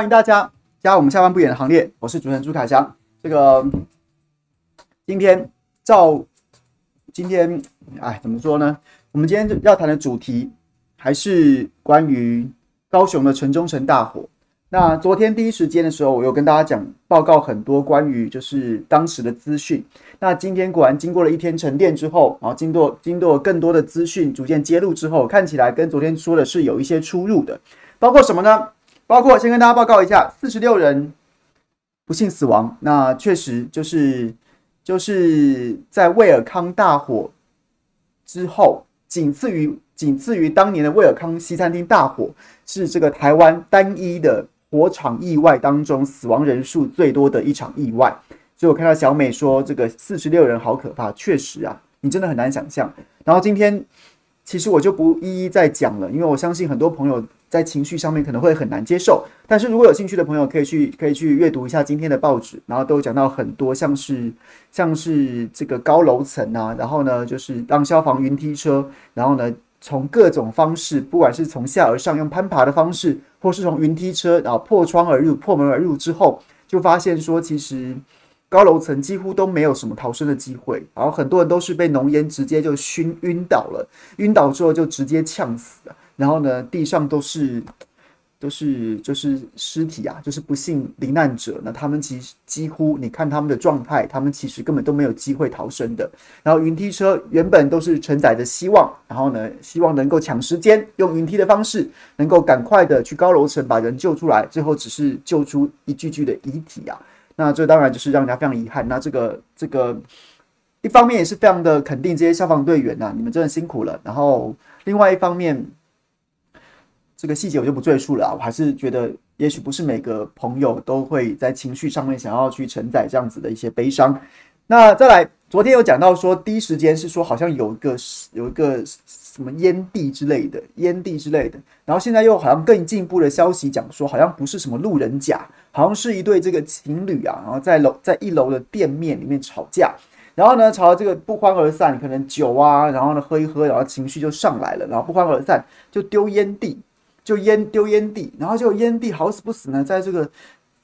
欢迎大家加入我们下班不演的行列。我是主持人朱凯翔。这个今天照今天哎，怎么说呢？我们今天要谈的主题还是关于高雄的城中城大火。那昨天第一时间的时候，我有跟大家讲报告很多关于就是当时的资讯。那今天果然经过了一天沉淀之后，然后经过经过更多的资讯逐渐揭露之后，看起来跟昨天说的是有一些出入的。包括什么呢？包括先跟大家报告一下，四十六人不幸死亡。那确实就是就是在威尔康大火之后，仅次于仅次于当年的威尔康西餐厅大火，是这个台湾单一的。火场意外当中死亡人数最多的一场意外，所以我看到小美说这个四十六人好可怕，确实啊，你真的很难想象。然后今天其实我就不一一再讲了，因为我相信很多朋友在情绪上面可能会很难接受。但是如果有兴趣的朋友，可以去可以去阅读一下今天的报纸，然后都讲到很多像是像是这个高楼层啊，然后呢就是让消防云梯车，然后呢。从各种方式，不管是从下而上用攀爬的方式，或是从云梯车，然后破窗而入、破门而入之后，就发现说，其实高楼层几乎都没有什么逃生的机会，然后很多人都是被浓烟直接就熏晕倒了，晕倒之后就直接呛死了，然后呢，地上都是。都是就是尸体啊，就是不幸罹难者。那他们其实几乎，你看他们的状态，他们其实根本都没有机会逃生的。然后云梯车原本都是承载着希望，然后呢，希望能够抢时间，用云梯的方式能够赶快的去高楼层把人救出来。最后只是救出一具具的遗体啊。那这当然就是让人家非常遗憾。那这个这个一方面也是非常的肯定这些消防队员呐，你们真的辛苦了。然后另外一方面。这个细节我就不赘述了啊，我还是觉得，也许不是每个朋友都会在情绪上面想要去承载这样子的一些悲伤。那再来，昨天有讲到说，第一时间是说好像有一个有一个什么烟蒂之类的烟蒂之类的，然后现在又好像更进一步的消息讲说，好像不是什么路人甲，好像是一对这个情侣啊，然后在楼在一楼的店面里面吵架，然后呢吵到这个不欢而散，可能酒啊，然后呢喝一喝，然后情绪就上来了，然后不欢而散，就丢烟蒂。就烟丢烟蒂，然后就烟蒂好死不死呢，在这个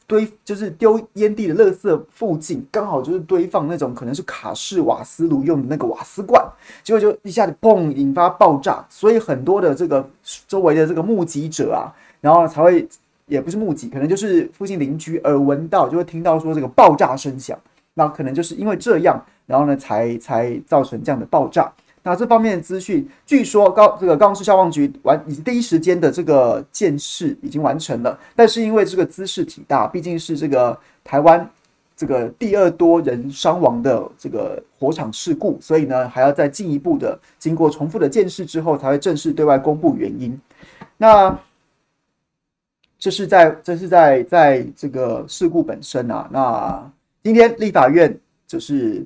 堆就是丢烟蒂的垃圾附近，刚好就是堆放那种可能是卡式瓦斯炉用的那个瓦斯罐，结果就一下子砰引发爆炸，所以很多的这个周围的这个目击者啊，然后才会也不是目击，可能就是附近邻居耳闻到，就会听到说这个爆炸声响，那可能就是因为这样，然后呢才才造成这样的爆炸。那这方面的资讯，据说高这个高雄市消防局完以及第一时间的这个建设已经完成了，但是因为这个姿势挺大，毕竟是这个台湾这个第二多人伤亡的这个火场事故，所以呢还要再进一步的经过重复的建设之后，才会正式对外公布原因。那这是在这是在在这个事故本身啊。那今天立法院就是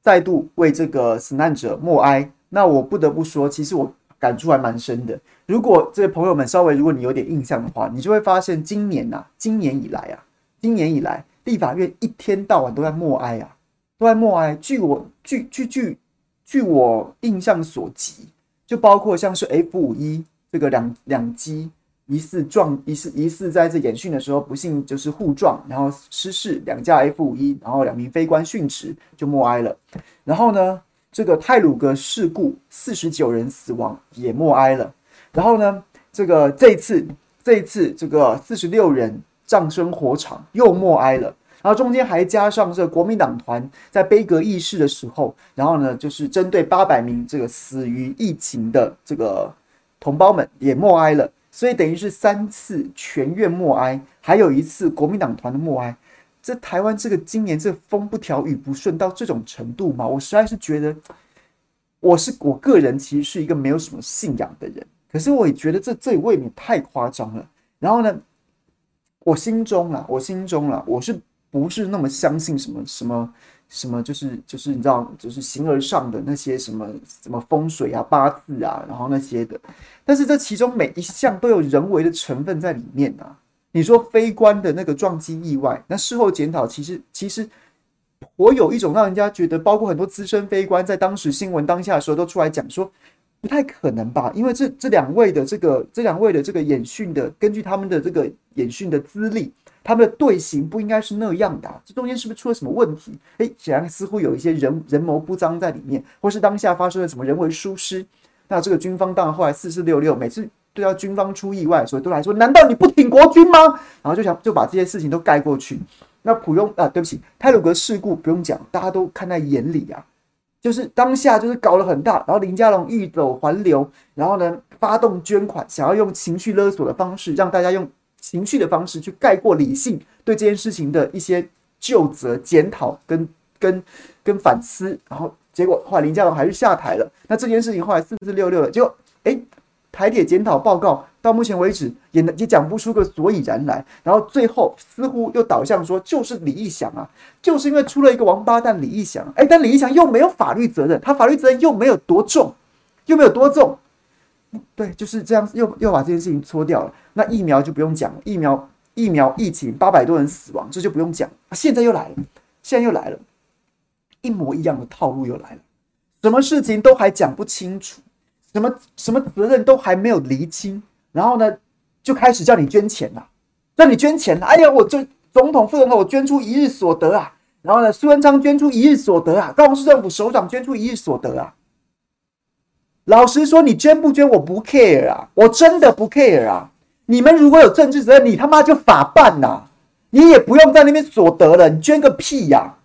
再度为这个死难者默哀。那我不得不说，其实我感触还蛮深的。如果这位朋友们稍微，如果你有点印象的话，你就会发现，今年呐、啊，今年以来啊，今年以来，立法院一天到晚都在默哀啊，都在默哀。据我据据据据我印象所及，就包括像是 F 五一这个两两机疑似撞疑似疑似在这演训的时候不幸就是互撞，然后失事两架 F 五一，然后两名飞官殉职就默哀了。然后呢，这个泰鲁阁事故，四十九人死亡，也默哀了。然后呢，这个这次，这一次这个四十六人葬身火场，又默哀了。然后中间还加上这个国民党团在悲阁议事的时候，然后呢，就是针对八百名这个死于疫情的这个同胞们也默哀了。所以等于是三次全院默哀，还有一次国民党团的默哀。这台湾这个今年这风不调雨不顺到这种程度吗？我实在是觉得，我是我个人其实是一个没有什么信仰的人，可是我也觉得这这未免太夸张了。然后呢，我心中啊，我心中啊，我是不是那么相信什么什么什么，就是就是你知道，就是形而上的那些什么什么风水啊、八字啊，然后那些的。但是这其中每一项都有人为的成分在里面啊。你说非官的那个撞击意外，那事后检讨，其实其实我有一种让人家觉得，包括很多资深非官在当时新闻当下的时候都出来讲说，不太可能吧？因为这这两位的这个这两位的这个演训的，根据他们的这个演训的资历，他们的队形不应该是那样的。这中间是不是出了什么问题？诶，显然似乎有一些人人谋不臧在里面，或是当下发生了什么人为疏失。那这个军方当然后来四四六六，每次都要军方出意外，所以都来说：难道你不挺国军吗？然后就想就把这些事情都盖过去。那普庸啊，对不起，泰鲁格事故不用讲，大家都看在眼里啊。就是当下就是搞了很大，然后林佳龙欲走还留，然后呢发动捐款，想要用情绪勒索的方式，让大家用情绪的方式去盖过理性对这件事情的一些就责、检讨跟跟跟反思，然后结果后来林佳龙还是下台了。那这件事情后来四四六六了，就哎。台铁检讨报告到目前为止也也讲不出个所以然来，然后最后似乎又导向说就是李义祥啊，就是因为出了一个王八蛋李义祥，哎，但李义祥又没有法律责任，他法律责任又没有多重，又没有多重，对，就是这样，又又把这件事情搓掉了。那疫苗就不用讲了，疫苗疫苗疫情八百多人死亡，这就不用讲。现在又来了，现在又来了，一模一样的套路又来了，什么事情都还讲不清楚。什么什么责任都还没有厘清，然后呢，就开始叫你捐钱了，叫你捐钱了。哎呀，我这总统、副总统，我捐出一日所得啊。然后呢，苏文昌捐出一日所得啊，高雄市政府首长捐出一日所得啊。老实说，你捐不捐，我不 care 啊，我真的不 care 啊。你们如果有政治责任，你他妈就法办呐、啊，你也不用在那边所得了，你捐个屁呀、啊！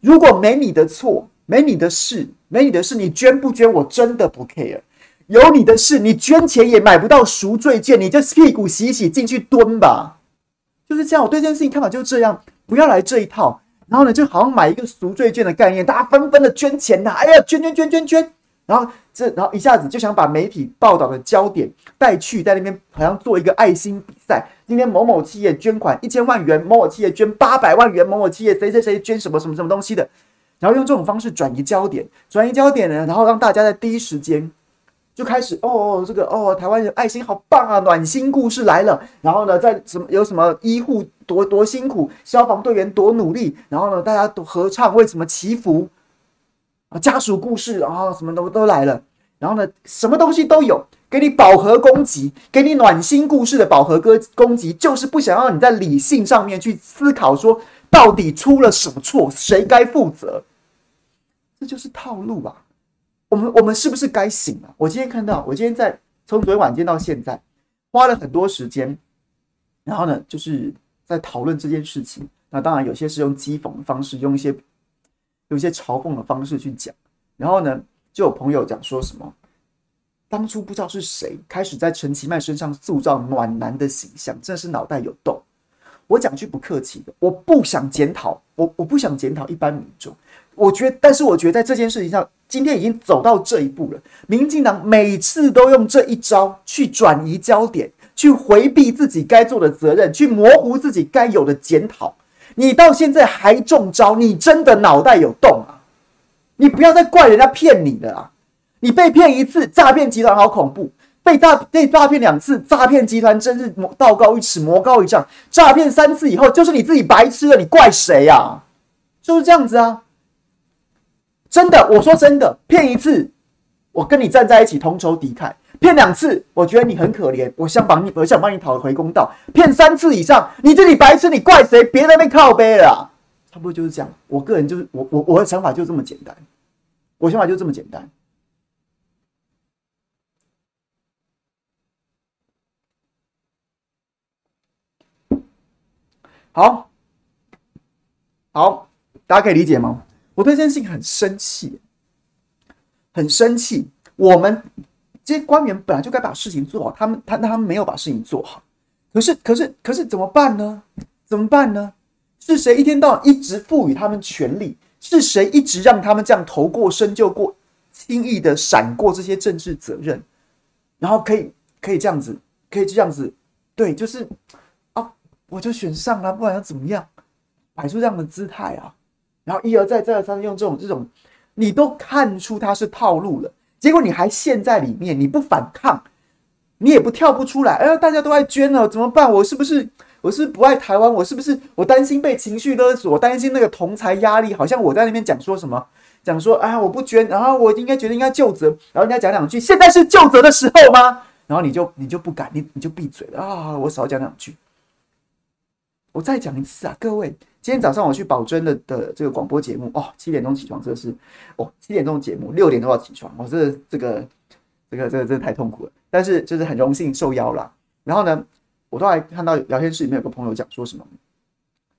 如果没你的错，没你的事，没你的事，你捐不捐，我真的不 care。有你的事，你捐钱也买不到赎罪券，你就屁股洗洗进去蹲吧，就是这样。我对这件事情看法就是这样，不要来这一套。然后呢，就好像买一个赎罪券的概念，大家纷纷的捐钱呐，哎呀，捐捐捐捐捐。然后这，然后一下子就想把媒体报道的焦点带去，在那边好像做一个爱心比赛。今天某某企业捐款一千万元，某某企业捐八百万元，某某企业谁谁谁捐什么什么什么东西的，然后用这种方式转移焦点，转移焦点呢，然后让大家在第一时间。就开始哦，这个哦，台湾人爱心好棒啊，暖心故事来了。然后呢，在什么有什么医护多多辛苦，消防队员多努力。然后呢，大家都合唱为什么祈福啊？家属故事啊，什么都都来了。然后呢，什么东西都有，给你饱和攻击，给你暖心故事的饱和歌攻击，就是不想让你在理性上面去思考，说到底出了什么错，谁该负责？这就是套路吧。我们我们是不是该醒了？我今天看到，我今天在从昨天晚间到现在，花了很多时间，然后呢，就是在讨论这件事情。那当然有些是用讥讽的方式，用一些用一些嘲讽的方式去讲。然后呢，就有朋友讲说什么，当初不知道是谁开始在陈其迈身上塑造暖男的形象，真的是脑袋有洞。我讲句不客气的，我不想检讨，我我不想检讨一般民众。我觉得，但是我觉得在这件事情上，今天已经走到这一步了。民进党每次都用这一招去转移焦点，去回避自己该做的责任，去模糊自己该有的检讨。你到现在还中招，你真的脑袋有洞啊！你不要再怪人家骗你的啊！你被骗一次，诈骗集团好恐怖；被诈被诈骗两次，诈骗集团真是道高一尺，魔高一丈。诈骗三次以后，就是你自己白痴了，你怪谁呀？就是这样子啊！真的，我说真的，骗一次，我跟你站在一起同仇敌忾；骗两次，我觉得你很可怜，我想帮你，我想帮你讨回公道；骗三次以上，你自己白痴，你怪谁？别在那靠背了。差不多就是这样。我个人就是我我我的想法就这么简单，我想法就这么简单。好，好，大家可以理解吗？我对这件事情很生气，很生气。我们这些官员本来就该把事情做好，他们他他们没有把事情做好。可是可是可是怎么办呢？怎么办呢？是谁一天到晚一直赋予他们权力？是谁一直让他们这样头过身就过，轻易的闪过这些政治责任？然后可以可以这样子，可以这样子，对，就是啊，我就选上了，不管要怎么样，摆出这样的姿态啊。然后一而再再而三用这种这种，你都看出他是套路了，结果你还陷在里面，你不反抗，你也不跳不出来。哎呀，大家都爱捐了，怎么办？我是不是我是不是不爱台湾？我是不是我担心被情绪勒索？我担心那个同侪压力？好像我在那边讲说什么讲说啊，我不捐，然后我应该觉得应该就责，然后人家讲两句，现在是就责的时候吗？然后你就你就不敢，你你就闭嘴了啊！我少讲两句。我再讲一次啊，各位，今天早上我去宝珍的的这个广播节目哦，七点钟起床，这是哦七点钟节目，六点都要起床，哦，这这个这个这个真的太痛苦了，但是就是很荣幸受邀了。然后呢，我都还看到聊天室里面有个朋友讲说什么，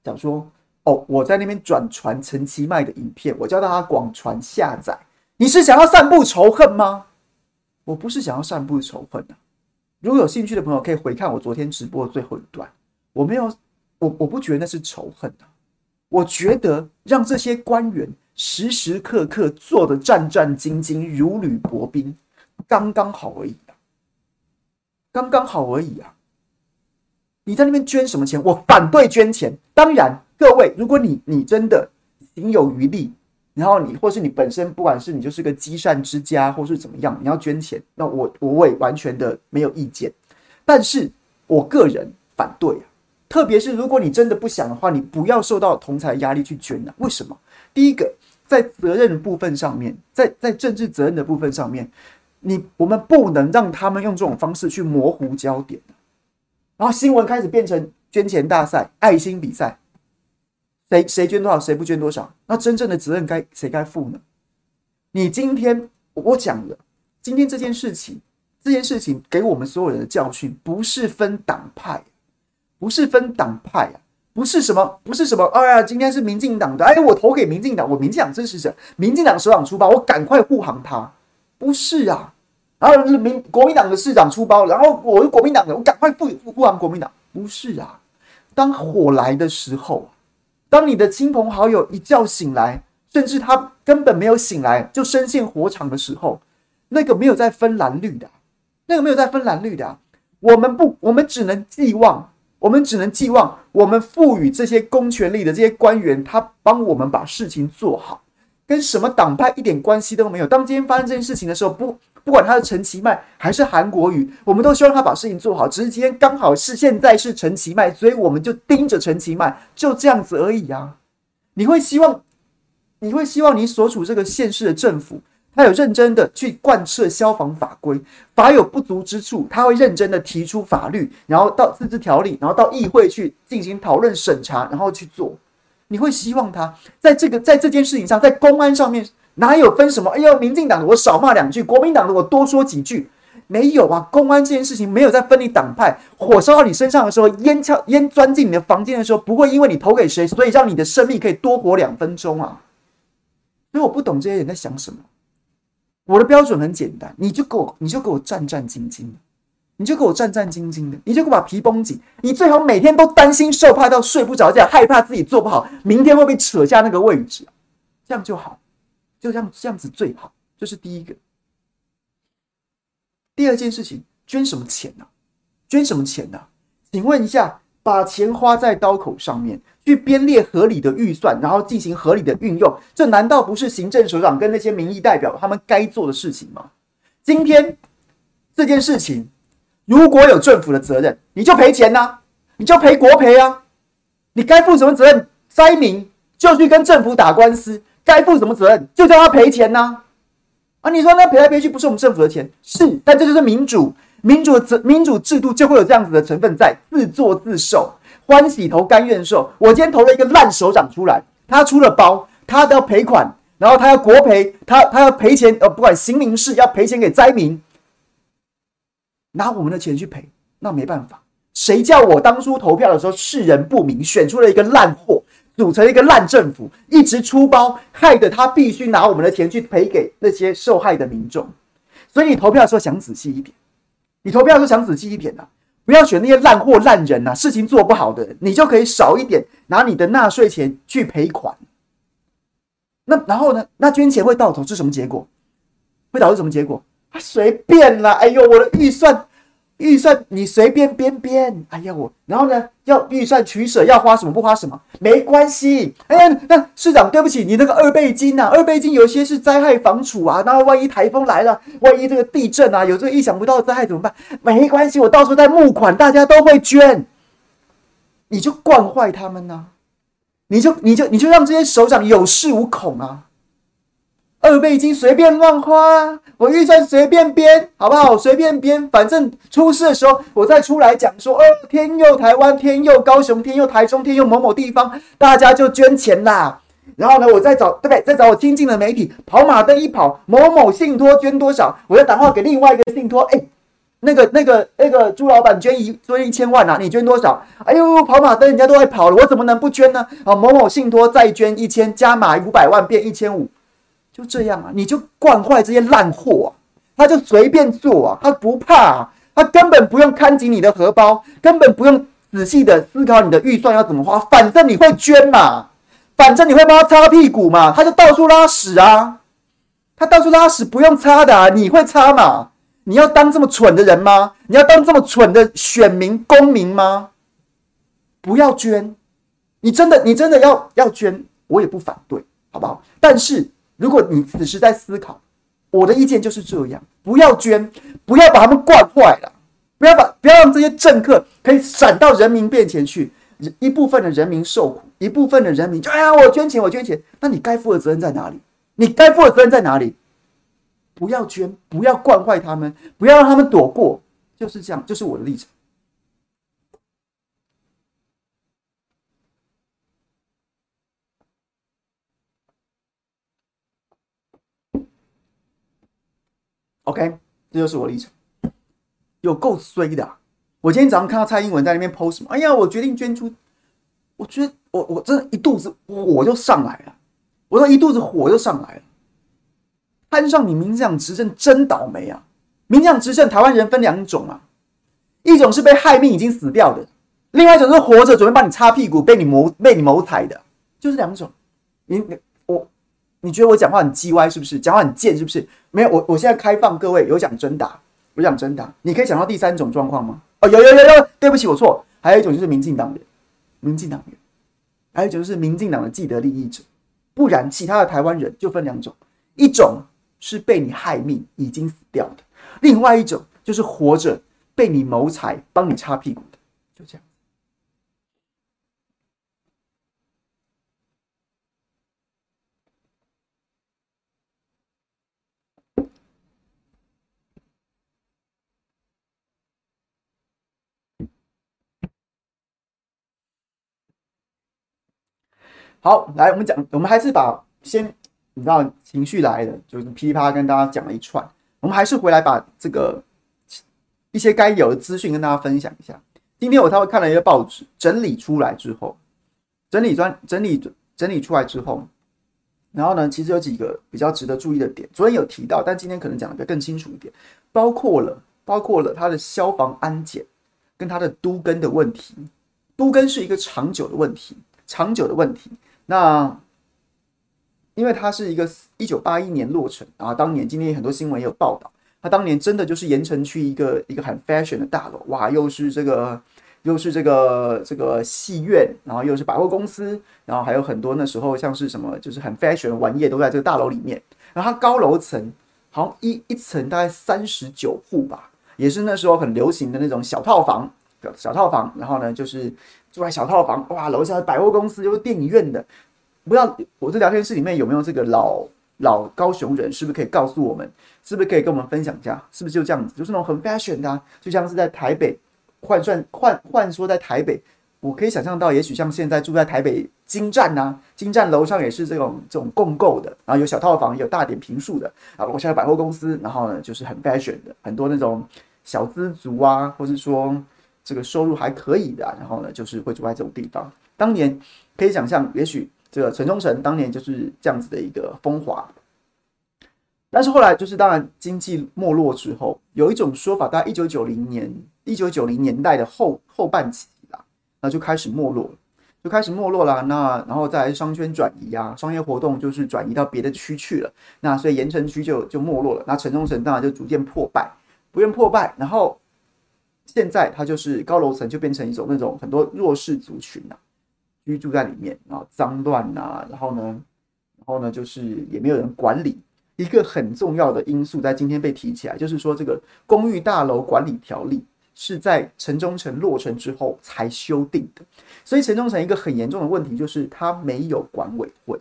讲说哦，我在那边转传陈其迈的影片，我叫大家广传下载，你是想要散布仇恨吗？我不是想要散布仇恨的。如果有兴趣的朋友，可以回看我昨天直播的最后一段。我没有，我我不觉得那是仇恨的。我觉得让这些官员时时刻刻做得战战兢兢、如履薄冰，刚刚好而已啊，刚刚好而已啊。你在那边捐什么钱？我反对捐钱。当然，各位，如果你你真的行有余力。然后你，或是你本身，不管是你就是个积善之家，或是怎么样，你要捐钱，那我我也完全的没有意见。但是我个人反对啊，特别是如果你真的不想的话，你不要受到同侪压力去捐啊。为什么？第一个，在责任部分上面，在在政治责任的部分上面，你我们不能让他们用这种方式去模糊焦点。然后新闻开始变成捐钱大赛、爱心比赛。谁谁捐多少，谁不捐多少？那真正的责任该谁该负呢？你今天我讲了，今天这件事情，这件事情给我们所有人的教训，不是分党派，不是分党派啊，不是什么，不是什么，哎呀，今天是民进党的，哎，我投给民进党，我民进党支持者，民进党首长出包，我赶快护航他，不是啊，然后民国民党的市长出包，然后我是国民党的，我赶快护护航国民党，不是啊，当火来的时候。当你的亲朋好友一觉醒来，甚至他根本没有醒来就身陷火场的时候，那个没有在分蓝绿的，那个没有在分蓝绿的，我们不，我们只能寄望，我们只能寄望，我们赋予这些公权力的这些官员，他帮我们把事情做好，跟什么党派一点关系都没有。当今天发生这件事情的时候，不。不管他是陈其迈还是韩国瑜，我们都希望他把事情做好。只是今天刚好是现在是陈其迈，所以我们就盯着陈其迈，就这样子而已啊！你会希望，你会希望你所处这个县市的政府，他有认真的去贯彻消防法规，法有不足之处，他会认真的提出法律，然后到自治条例，然后到议会去进行讨论审查，然后去做。你会希望他在这个在这件事情上，在公安上面。哪有分什么？哎呦，民进党的我少骂两句，国民党的我多说几句，没有啊。公安这件事情没有在分你党派，火烧到你身上的时候，烟呛烟钻进你的房间的时候，不会因为你投给谁，所以让你的生命可以多活两分钟啊。所以我不懂这些人在想什么。我的标准很简单，你就给我，你就给我战战兢兢的，你就给我战战兢兢的，你就给我把皮绷紧。你最好每天都担心受怕到睡不着觉，害怕自己做不好，明天会被扯下那个位置，这样就好。就这样这样子最好，这是第一个。第二件事情，捐什么钱呢？捐什么钱呢？请问一下，把钱花在刀口上面，去编列合理的预算，然后进行合理的运用，这难道不是行政首长跟那些民意代表他们该做的事情吗？今天这件事情，如果有政府的责任，你就赔钱呐，你就赔国赔啊，你该负什么责任？灾民就去跟政府打官司。该负什么责任，就叫他赔钱呐！啊，你说那赔来赔去不是我们政府的钱，是，但这就是民主，民主制民主制度就会有这样子的成分在，自作自受，欢喜投甘愿受。我今天投了一个烂首长出来，他出了包，他都要赔款，然后他要国赔，他他要赔钱，呃，不管行民事要赔钱给灾民，拿我们的钱去赔，那没办法，谁叫我当初投票的时候世人不明，选出了一个烂货。组成一个烂政府，一直出包，害得他必须拿我们的钱去赔给那些受害的民众。所以你投票的时候想仔细一点，你投票的时候想仔细一点呐、不要选那些烂货烂人呐、啊，事情做不好的人，你就可以少一点拿你的纳税钱去赔款。那然后呢？那捐钱会到头是什么结果？会导致什么结果？啊，随便啦！哎呦，我的预算。预算你随便编编，哎呀我，然后呢，要预算取舍，要花什么不花什么，没关系。哎呀，那市长对不起，你那个二倍金呐、啊，二倍金有些是灾害防处啊，那万一台风来了，万一这个地震啊，有这个意想不到的灾害怎么办？没关系，我到时候再募款，大家都会捐，你就惯坏他们呐、啊，你就你就你就让这些首长有恃无恐啊，二倍金随便乱花，我预算随便编，好不好？随便编，反正出事的时候我再出来讲说，哦，天佑台湾，天佑高雄，天佑台中，天佑某某地方，大家就捐钱啦。然后呢，我再找对不对？再找我亲近的媒体，跑马灯一跑，某某信托捐多少，我再打电话给另外一个信托，哎。那个、那个、那个朱老板捐一捐一千万呐、啊，你捐多少？哎呦，跑马灯人家都在跑了，我怎么能不捐呢？啊，某某信托再捐一千，加码五百万变一千五，就这样啊，你就惯坏这些烂货啊，他就随便做啊，他不怕、啊，他根本不用看紧你的荷包，根本不用仔细的思考你的预算要怎么花，反正你会捐嘛，反正你会帮他擦屁股嘛，他就到处拉屎啊，他到处拉屎不用擦的、啊，你会擦嘛？你要当这么蠢的人吗？你要当这么蠢的选民公民吗？不要捐，你真的你真的要要捐，我也不反对，好不好？但是如果你此时在思考，我的意见就是这样：不要捐，不要把他们惯坏了，不要把不要让这些政客可以闪到人民面前去，一部分的人民受苦，一部分的人民就哎呀，我捐钱，我捐钱，那你该负的责任在哪里？你该负的责任在哪里？不要捐，不要惯坏他们，不要让他们躲过，就是这样，就是我的立场。OK，这就是我的立场。有够衰的！我今天早上看到蔡英文在那边 post 什么，哎呀，我决定捐出，我觉得我我真的一肚子火就上来了，我说一肚子火就上来了。攀上你民进党执政真倒霉啊！民进党执政，台湾人分两种啊，一种是被害命已经死掉的，另外一种是活着准备帮你擦屁股被你谋被你谋财的，就是两种。你你你，觉得我讲话很叽歪是不是？讲话很贱是不是？没有，我我现在开放各位有讲真答，有讲真答，你可以讲到第三种状况吗？哦，有有有有，对不起，我错。还有一种就是民进党人，民进党人，还有一种是民进党的既得利益者，不然其他的台湾人就分两种，一种。是被你害命已经死掉的，另外一种就是活着被你谋财帮你擦屁股的，就这样。好，来，我们讲，我们还是把先。你知道情绪来了，就是噼里啪啦跟大家讲了一串。我们还是回来把这个一些该有的资讯跟大家分享一下。今天我稍微看了一个报纸，整理出来之后，整理专整理整理出来之后，然后呢，其实有几个比较值得注意的点。昨天有提到，但今天可能讲的更清楚一点，包括了包括了它的消防安检跟它的都根的问题。都根是一个长久的问题，长久的问题。那因为它是一个一九八一年落成，然后当年今天很多新闻也有报道，它当年真的就是盐城区一个一个很 fashion 的大楼，哇，又是这个又是这个这个戏院，然后又是百货公司，然后还有很多那时候像是什么就是很 fashion 的玩意都在这个大楼里面。然后它高楼层好像一一层大概三十九户吧，也是那时候很流行的那种小套房，小套房。然后呢，就是住在小套房，哇，楼下的百货公司又是电影院的。不知道我这聊天室里面有没有这个老老高雄人？是不是可以告诉我们？是不是可以跟我们分享一下？是不是就这样子？就是那种很 fashion 的、啊，就像是在台北换算换换说在台北，我可以想象到，也许像现在住在台北京站呐、啊，京站楼上也是这种这种共构的，然后有小套房，有大点坪数的啊，楼下的百货公司，然后呢就是很 fashion 的，很多那种小资族啊，或是说这个收入还可以的、然后呢就是会住在这种地方。当年可以想象，也许。这个城中城当年就是这样子的一个风华，但是后来就是当然经济没落之后，有一种说法，大概一九九零年、一九九零年代的后后半期啦，那就开始没落，就开始没落了。那然后再来商圈转移啊，商业活动就是转移到别的区去了。那所以盐城区就就没落了。那城中城当然就逐渐破败，不愿破败。然后现在它就是高楼层就变成一种那种很多弱势族群啊。居住在里面啊，脏乱啊，然后呢，然后呢，就是也没有人管理。一个很重要的因素在今天被提起来，就是说这个公寓大楼管理条例是在城中城落成之后才修订的。所以城中城一个很严重的问题就是它没有管委会，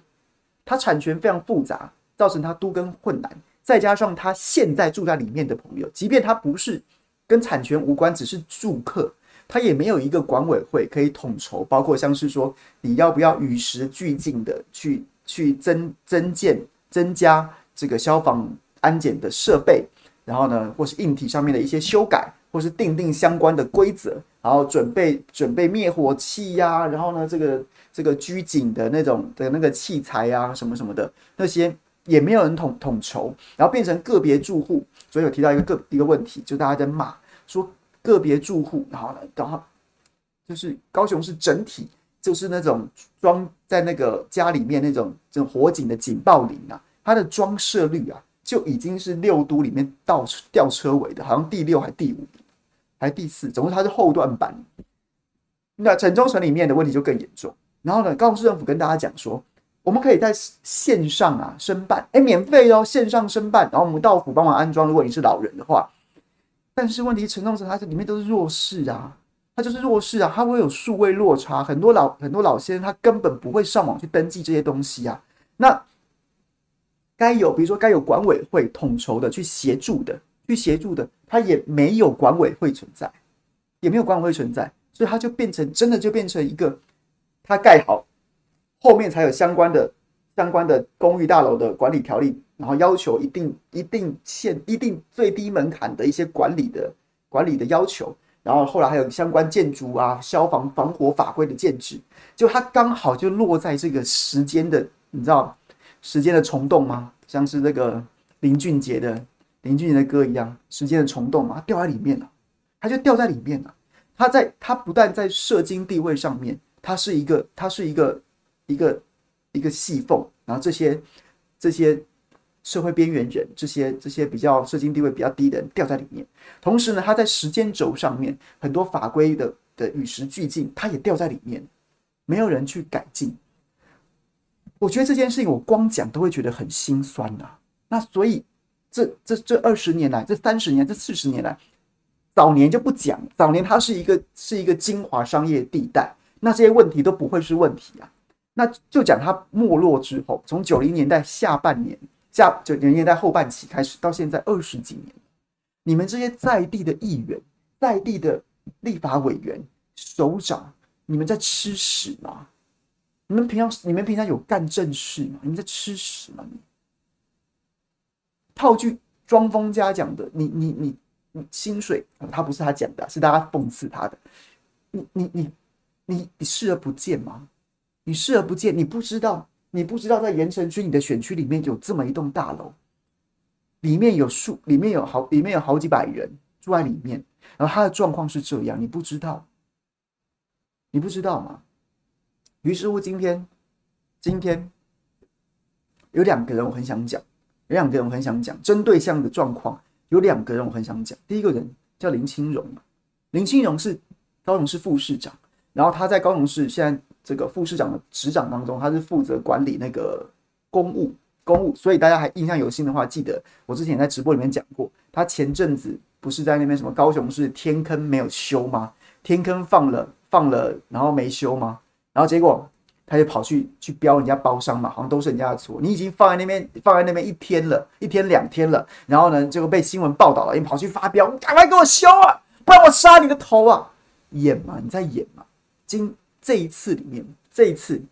它产权非常复杂，造成它都跟困难，再加上他现在住在里面的朋友，即便他不是跟产权无关，只是住客，他也没有一个管委会可以统筹，包括像是说你要不要与时俱进的去去增增建增加这个消防安检的设备，然后呢，或是硬体上面的一些修改，或是定定相关的规则，然后准备准备灭火器呀、然后呢，这个这个拘谨的那种的那个器材呀、什么什么的那些。也没有人统统筹，然后变成个别住户。所以有提到一个个一个问题，就大家在骂说个别住户，然后呢，然后就是高雄市整体就是那种装在那个家里面那种这种火警的警报铃啊，它的装设率啊就已经是六都里面倒吊车尾的，好像第六还第五还第四，总之它是后段版。那城中城里面的问题就更严重。然后呢，高雄市政府跟大家讲说。我们可以在线上啊申办，哎，免费哦，线上申办，然后我们到府帮忙安装。如果你是老人的话，但是问题城中城它这里面都是弱势啊，它就是弱势啊，它会有数位落差，很多老很多老先生他根本不会上网去登记这些东西啊。那该有，比如说该有管委会统筹的去协助的，去协助的，他也没有管委会存在，也没有管委会存在，所以它就变成真的就变成一个，它盖好。后面才有相关的相关的公寓大楼的管理条例，然后要求一定一定限一定最低门槛的一些管理的管理的要求，然后后来还有相关建筑啊、消防防火法规的建制，就它刚好就落在这个时间的，你知道时间的虫洞吗？像是那个林俊杰的林俊杰的歌一样，时间的虫洞嘛，它掉在里面了，它就掉在里面了。它在它不但在社经地位上面，它是一个它是一个。一个一个细缝，然后这些这些社会边缘人，这些这些比较社经地位比较低的人掉在里面。同时呢，他在时间轴上面很多法规的的与时俱进，他也掉在里面，没有人去改进。我觉得这件事情我光讲都会觉得很心酸呐、啊。那所以这这这二十年来，这三十年，这四十年来，早年就不讲，早年它是一个是一个精华商业地带，那这些问题都不会是问题啊。那就讲它没落之后，从九零年代下半年、下九零年代后半期开始，到现在二十几年，你们这些在地的议员、在地的立法委员、首长，你们在吃屎吗？你们平常、你们平常有干正事吗？你们在吃屎吗？你套句庄丰家讲的，你、你、你、你薪水，他不是他讲的，是大家讽刺他的。你、你、你、你、你视而不见吗？你视而不见，你不知道，你不知道在盐城区你的选区里面有这么一栋大楼，里面有数，里面有好，里面有好几百人住在里面，然后他的状况是这样，你不知道，你不知道吗？于是乎，今天，今天有两个人我很想讲，有两个人我很想讲，针对这样的状况，有两个人我很想讲。第一个人叫林清荣，林清荣是高雄市副市长，然后他在高雄市现在。这个副市长的职掌当中，他是负责管理那个公务公务，所以大家还印象犹新的话，记得我之前在直播里面讲过，他前阵子不是在那边什么高雄市天坑没有修吗？天坑放了放了，然后没修吗？然后结果他就跑去去标人家包商嘛，好像都是人家的错。你已经放在那边放在那边一天了，一天两天了，然后呢，结果被新闻报道了，你跑去发飙，你赶快给我修啊，不然我杀你的头啊！演嘛，你在演嘛，今。这一次里面，这一次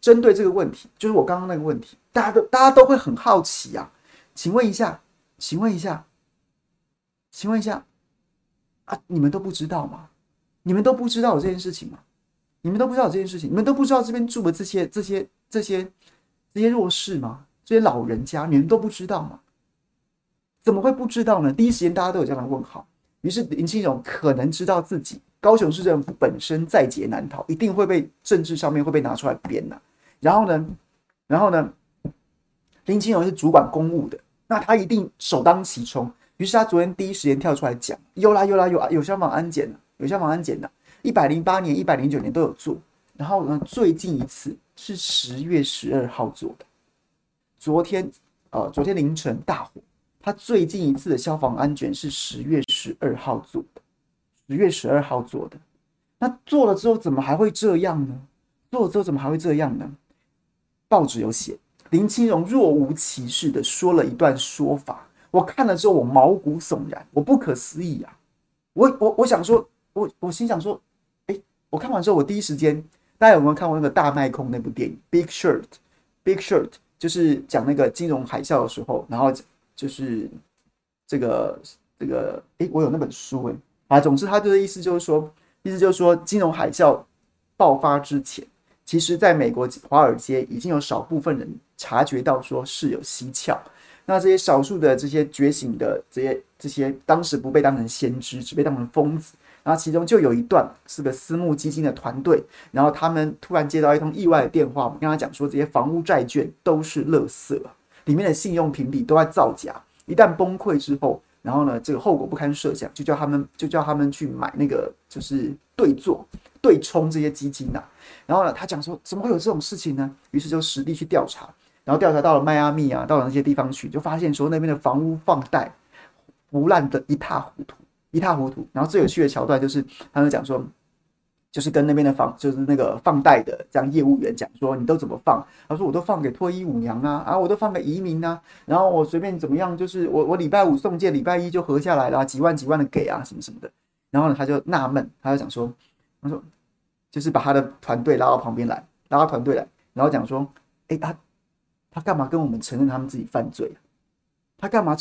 针对这个问题，就是我刚刚那个问题，大家都大家都会很好奇啊。请问一下，请问一下，请问一下啊，你们都不知道吗？你们都不知道有这件事情吗？你们都不知道有这件事情？你们都不知道这边住的这些这些这些这些弱势吗？这些老人家，你们都不知道吗？怎么会不知道呢？第一时间大家都有这样的问号。于是林清荣可能知道自己。高雄市政府本身在劫难逃，一定会被政治上面会被拿出来编呐。然后呢，然后呢，林清荣是主管公务的，那他一定首当其冲。于是他昨天第一时间跳出来讲：有啦有啦有啊，有消防安检的，有消防安检的，一百零八年、一百零九年都有做。然后呢，最近一次是十月十二号做的。昨天，呃，昨天凌晨大火，他最近一次的消防安检是十月十二号做。十月十二号做的，那做了之后怎么还会这样呢？做了之后怎么还会这样呢？报纸有写，林清荣若无其事的说了一段说法，我看了之后我毛骨悚然，我不可思议啊！我我我想说，我我心想说，哎，我看完之后，我第一时间，大家有没有看过那个大麦空那部电影《Big Shirt》？Big Shirt 就是讲那个金融海啸的时候，然后就是这个这个，哎，我有那本书哎啊，总之他的意思就是说，意思就是说，金融海啸爆发之前。其实，在美国华尔街已经有少部分人察觉到说是有蹊跷，那这些少数的这些觉醒的这些这些，当时不被当成先知，只被当成疯子。然后其中就有一段是个私募基金的团队，然后他们突然接到一通意外的电话，我们跟他讲说这些房屋债券都是垃圾，里面的信用评比都在造假，一旦崩溃之后，然后呢，这个后果不堪设想，就叫他们就叫他们去买那个就是对做。对冲这些基金呐、然后呢，他讲说怎么会有这种事情呢？于是就实地去调查，然后调查到了迈阿密啊，到了那些地方去，就发现说那边的房屋放贷腐烂的一塌糊涂，一塌糊涂。然后最有趣的桥段就是，他们讲说，就是跟那边的房，就是那个放贷的这样业务员讲说，你都怎么放？他说我都放给脱衣舞娘啊，啊，我都放给移民啊，然后我随便怎么样，就是我我礼拜五送件，礼拜一就合下来了，几万几万的给啊，什么什么的。然后呢，他就纳闷，他就讲说，他说。就是把他的团队拉到旁边来，拉到团队来，然后讲说：“哎，他他干嘛跟我们承认他们自己犯罪？他干嘛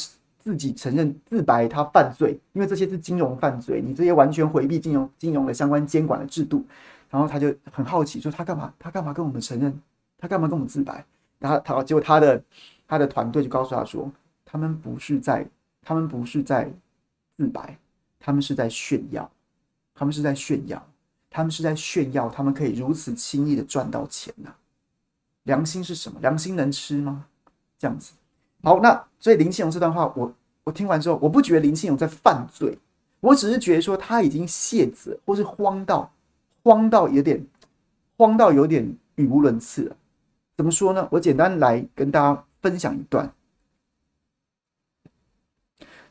自己承认自白他犯罪？因为这些是金融犯罪，你这些完全回避金融金融的相关监管的制度。”然后他就很好奇说：“他干嘛？他干嘛跟我们承认？他干嘛跟我们自白？”然后他结果他的他的团队就告诉他说：“他们不是在，他们不是在自白，他们是在炫耀，他们是在炫耀。”他们是在炫耀，他们可以如此轻易的赚到钱呐、良心是什么？良心能吃吗？这样子。好，那所以林庆荣这段话，我我听完之后，我不觉得林庆荣在犯罪，我只是觉得说他已经卸责，或是慌到慌到有点慌到有点语无伦次了。怎么说呢？我简单来跟大家分享一段。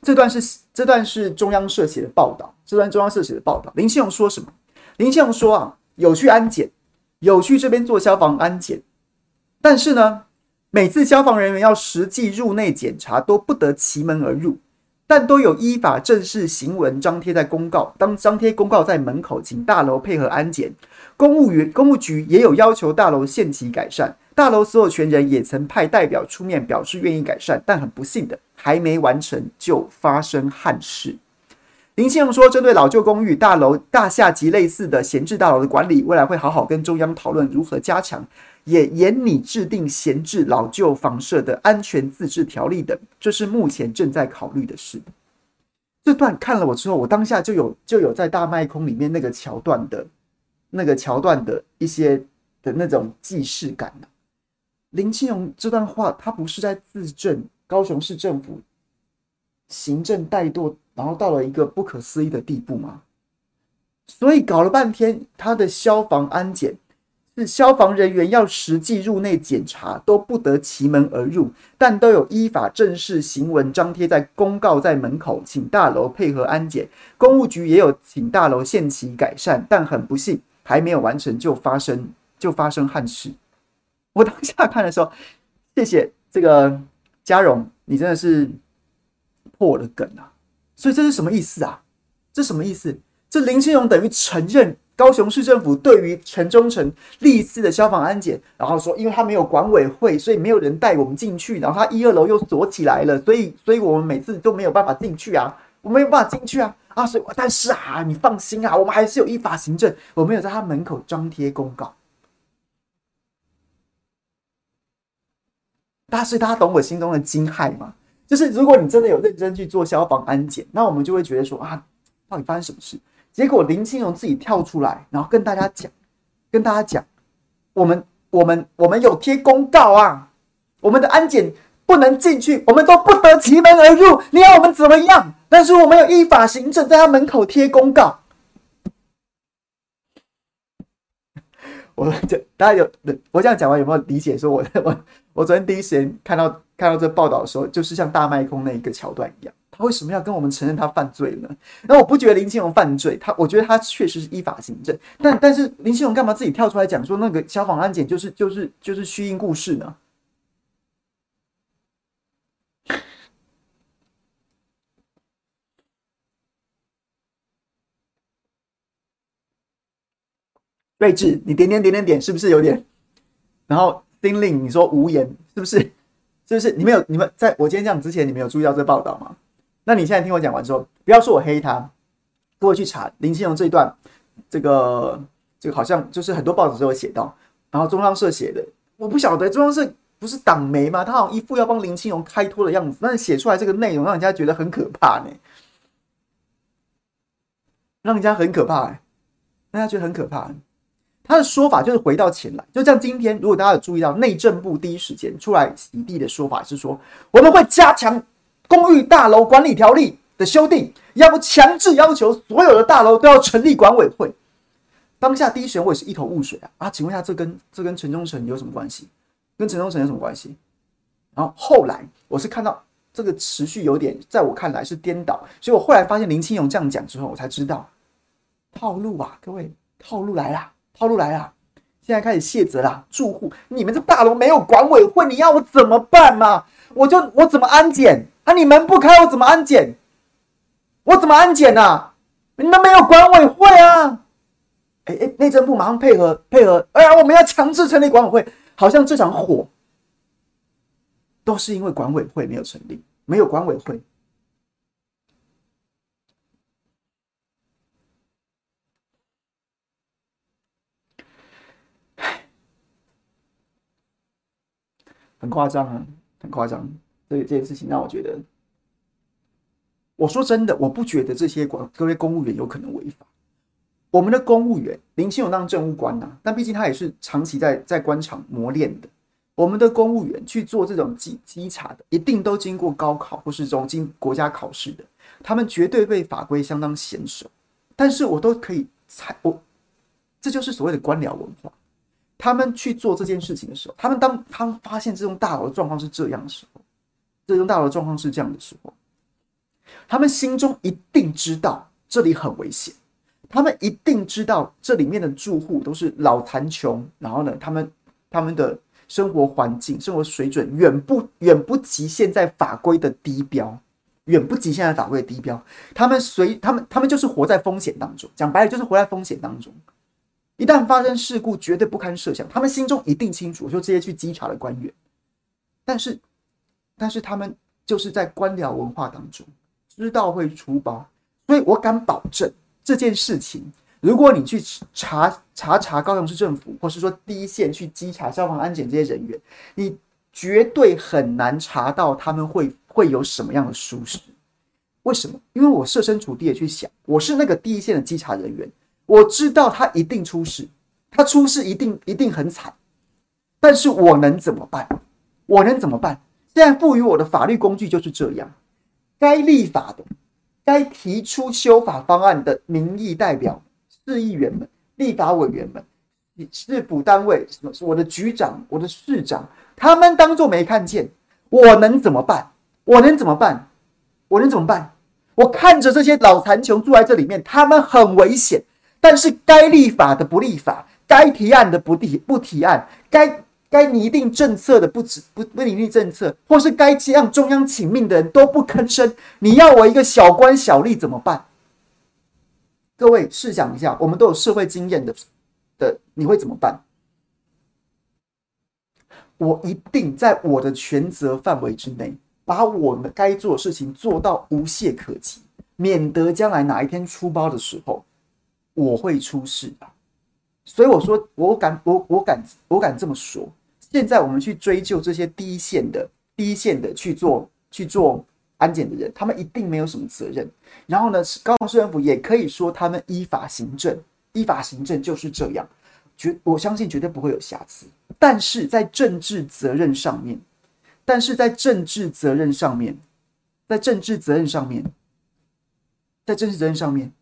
这段是这段是中央社写的报道，这段中央社写的报道，林庆荣说什么？林庆荣说啊，有去安检，有去这边做消防安检，但是呢，每次消防人员要实际入内检查，都不得其门而入，但都有依法正式行文张贴在公告，当张贴公告在门口，请大楼配合安检。公务员、公务局也有要求大楼限期改善，大楼所有权人也曾派代表出面表示愿意改善，但很不幸的，还没完成就发生憾事。林清荣说：“针对老旧公寓、大楼、大厦及类似的闲置大楼的管理，未来会好好跟中央讨论如何加强，也严拟制定闲置老旧房舍的安全自治条例等，这是目前正在考虑的事。”这段看了我之后，我当下就有就有在大麦空里面那个桥段的，那个桥段的一些的那种既视感。林清荣这段话，他不是在自证高雄市政府行政怠惰。然后到了一个不可思议的地步吗，所以搞了半天，他的消防安检是消防人员要实际入内检查都不得其门而入，但都有依法正式行文张贴在公告在门口，请大楼配合安检。公务局也有请大楼限期改善，但很不幸还没有完成就发生就发生憾事。我当下看的时候，谢谢这个嘉荣，你真的是破了梗啊！所以这是什么意思啊？这什么意思？这林清荣等于承认高雄市政府对于城中城历次的消防安检，然后说因为他没有管委会，所以没有人带我们进去，然后他一二楼又锁起来了，所以所以我们每次都没有办法进去啊，我没有办法进去啊啊！所以但是啊，你放心啊，我们还是有依法行政，我们有在他门口张贴公告。大家所以大家懂我心中的惊骇吗？就是如果你真的有认真去做消防安检，那我们就会觉得说啊，到底发生什么事？结果林清荣自己跳出来，然后跟大家讲，跟大家讲，我们我们我们有贴公告啊，我们的安检不能进去，我们都不得其门而入，你要我们怎么样？但是我们有依法行政，在他门口贴公告。我这大家有，我这样讲完有没有理解？说我我我昨天第一时间看到。看到这报道的时候，就是像大卖空那一个桥段一样，他为什么要跟我们承认他犯罪呢？那我不觉得林清荣犯罪，他我觉得他确实是依法行政。但但是林清荣干嘛自己跳出来讲说那个消防安检就是就是就是虚应故事呢？睿智，你点点点点点，是不是有点？然后丁令，你说无言，是不是？是不是？你们有你们在我今天这样之前，你们有注意到这报道吗？那你现在听我讲完之后，不要说我黑他，各位去查林清荣这一段，这个这个好像就是很多报纸都有写到，然后中央社写的，我不晓得中央社不是党媒吗？他好像一副要帮林清荣开脱的样子，但是写出来这个内容让人家觉得很可怕呢，让人家很可怕哎，让人家觉得很可怕。他的说法就是回到前来，就像今天，如果大家有注意到，内政部第一时间出来洗地的说法是说，我们会加强公寓大楼管理条例的修订，要不强制要求所有的大楼都要成立管委会。当下第一时间我也是一头雾水啊啊！请问一下，这跟这跟陈忠诚有什么关系？跟陈忠诚有什么关系？然后后来我是看到这个持续有点，在我看来是颠倒，所以我后来发现林清勇这样讲之后，我才知道套路啊，各位套路来啦。套路来了，现在开始卸责了。住户，你们这大楼没有管委会，你要我怎么办嘛？我就我怎么安检啊？你门不开，我怎么安检？我怎么安检啊？你们没有管委会啊？哎哎，内政部马上配合配合，哎呀，我们要强制成立管委会，好像这场火都是因为管委会没有成立，没有管委会。很夸张啊，很夸张。这这件事情让我觉得，我说真的，我不觉得这些管各位公务员有可能违法。我们的公务员林清荣当政务官呐、啊，但毕竟他也是长期在在官场磨练的。我们的公务员去做这种稽稽查的，一定都经过高考或是这种经国家考试的，他们绝对被法规相当娴熟。但是我都可以猜，我这就是所谓的官僚文化。他们去做这件事情的时候，他们当他们发现这栋大楼的状况是这样的时候，这栋大楼状况是这样的时候，他们心中一定知道这里很危险，他们一定知道这里面的住户都是老残穷，然后呢，他们他们的生活环境、生活水准远不远不及现在法规的低标，远不及现在法规的低标，他们随他们他们就是活在风险当中，讲白了就是活在风险当中。一旦发生事故，绝对不堪设想。他们心中一定清楚，就这些去稽查的官员，但是，但是他们就是在官僚文化当中知道会出包，所以我敢保证这件事情，如果你去查查查高雄市政府，或是说第一线去稽查消防安检这些人员，你绝对很难查到他们会会有什么样的疏失。为什么？因为我设身处地的去想，我是那个第一线的稽查人员。我知道他一定出事，他出事一定一定很惨，但是我能怎么办？我能怎么办？现在赋予我的法律工具就是这样，该立法的、该提出修法方案的民意代表、市议员们、立法委员们、市府单位、什么我的局长、我的市长，他们当作没看见，我能怎么办？我能怎么办？我能怎么办？我看着这些老残穷住在这里面，他们很危险。但是该立法的不立法，该提案的不提不提案，该该拟定政策的不止不不拟定政策，或是该向中央请命的人都不吭声。你要我一个小官小吏怎么办？各位试想一下，我们都有社会经验的的，你会怎么办？我一定在我的权责范围之内，把我们该做的事情做到无懈可击，免得将来哪一天出包的时候。我会出事啊，所以我说，我敢，我我敢，我敢这么说。现在我们去追究这些第一线的、第一线的去做去做安检的人，他们一定没有什么责任。然后呢，高雄市政府也可以说他们依法行政，依法行政就是这样，绝我相信绝对不会有瑕疵。但是在政治责任上面，但是在政治责任上面，在政治责任上面，在政治责任上面。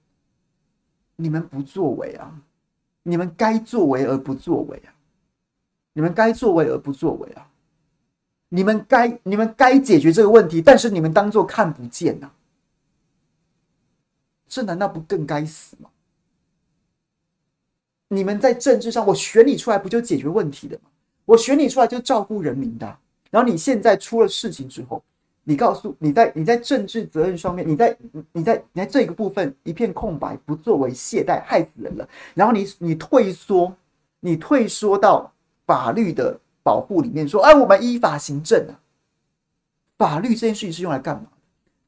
你们不作为啊！你们该作为而不作为啊！你们该作为而不作为啊！你们该你们该解决这个问题，但是你们当做看不见呐！这难道不更该死吗？你们在政治上，我选你出来不就解决问题的吗？我选你出来就照顾人民的。然后你现在出了事情之后，你告诉你在你在政治责任上面，你在你在你在这个部分一片空白，不作为懈怠，害死人了。然后你你退缩，你退缩到法律的保护里面，说，哎，我们依法行政啊。法律这件事情是用来干嘛？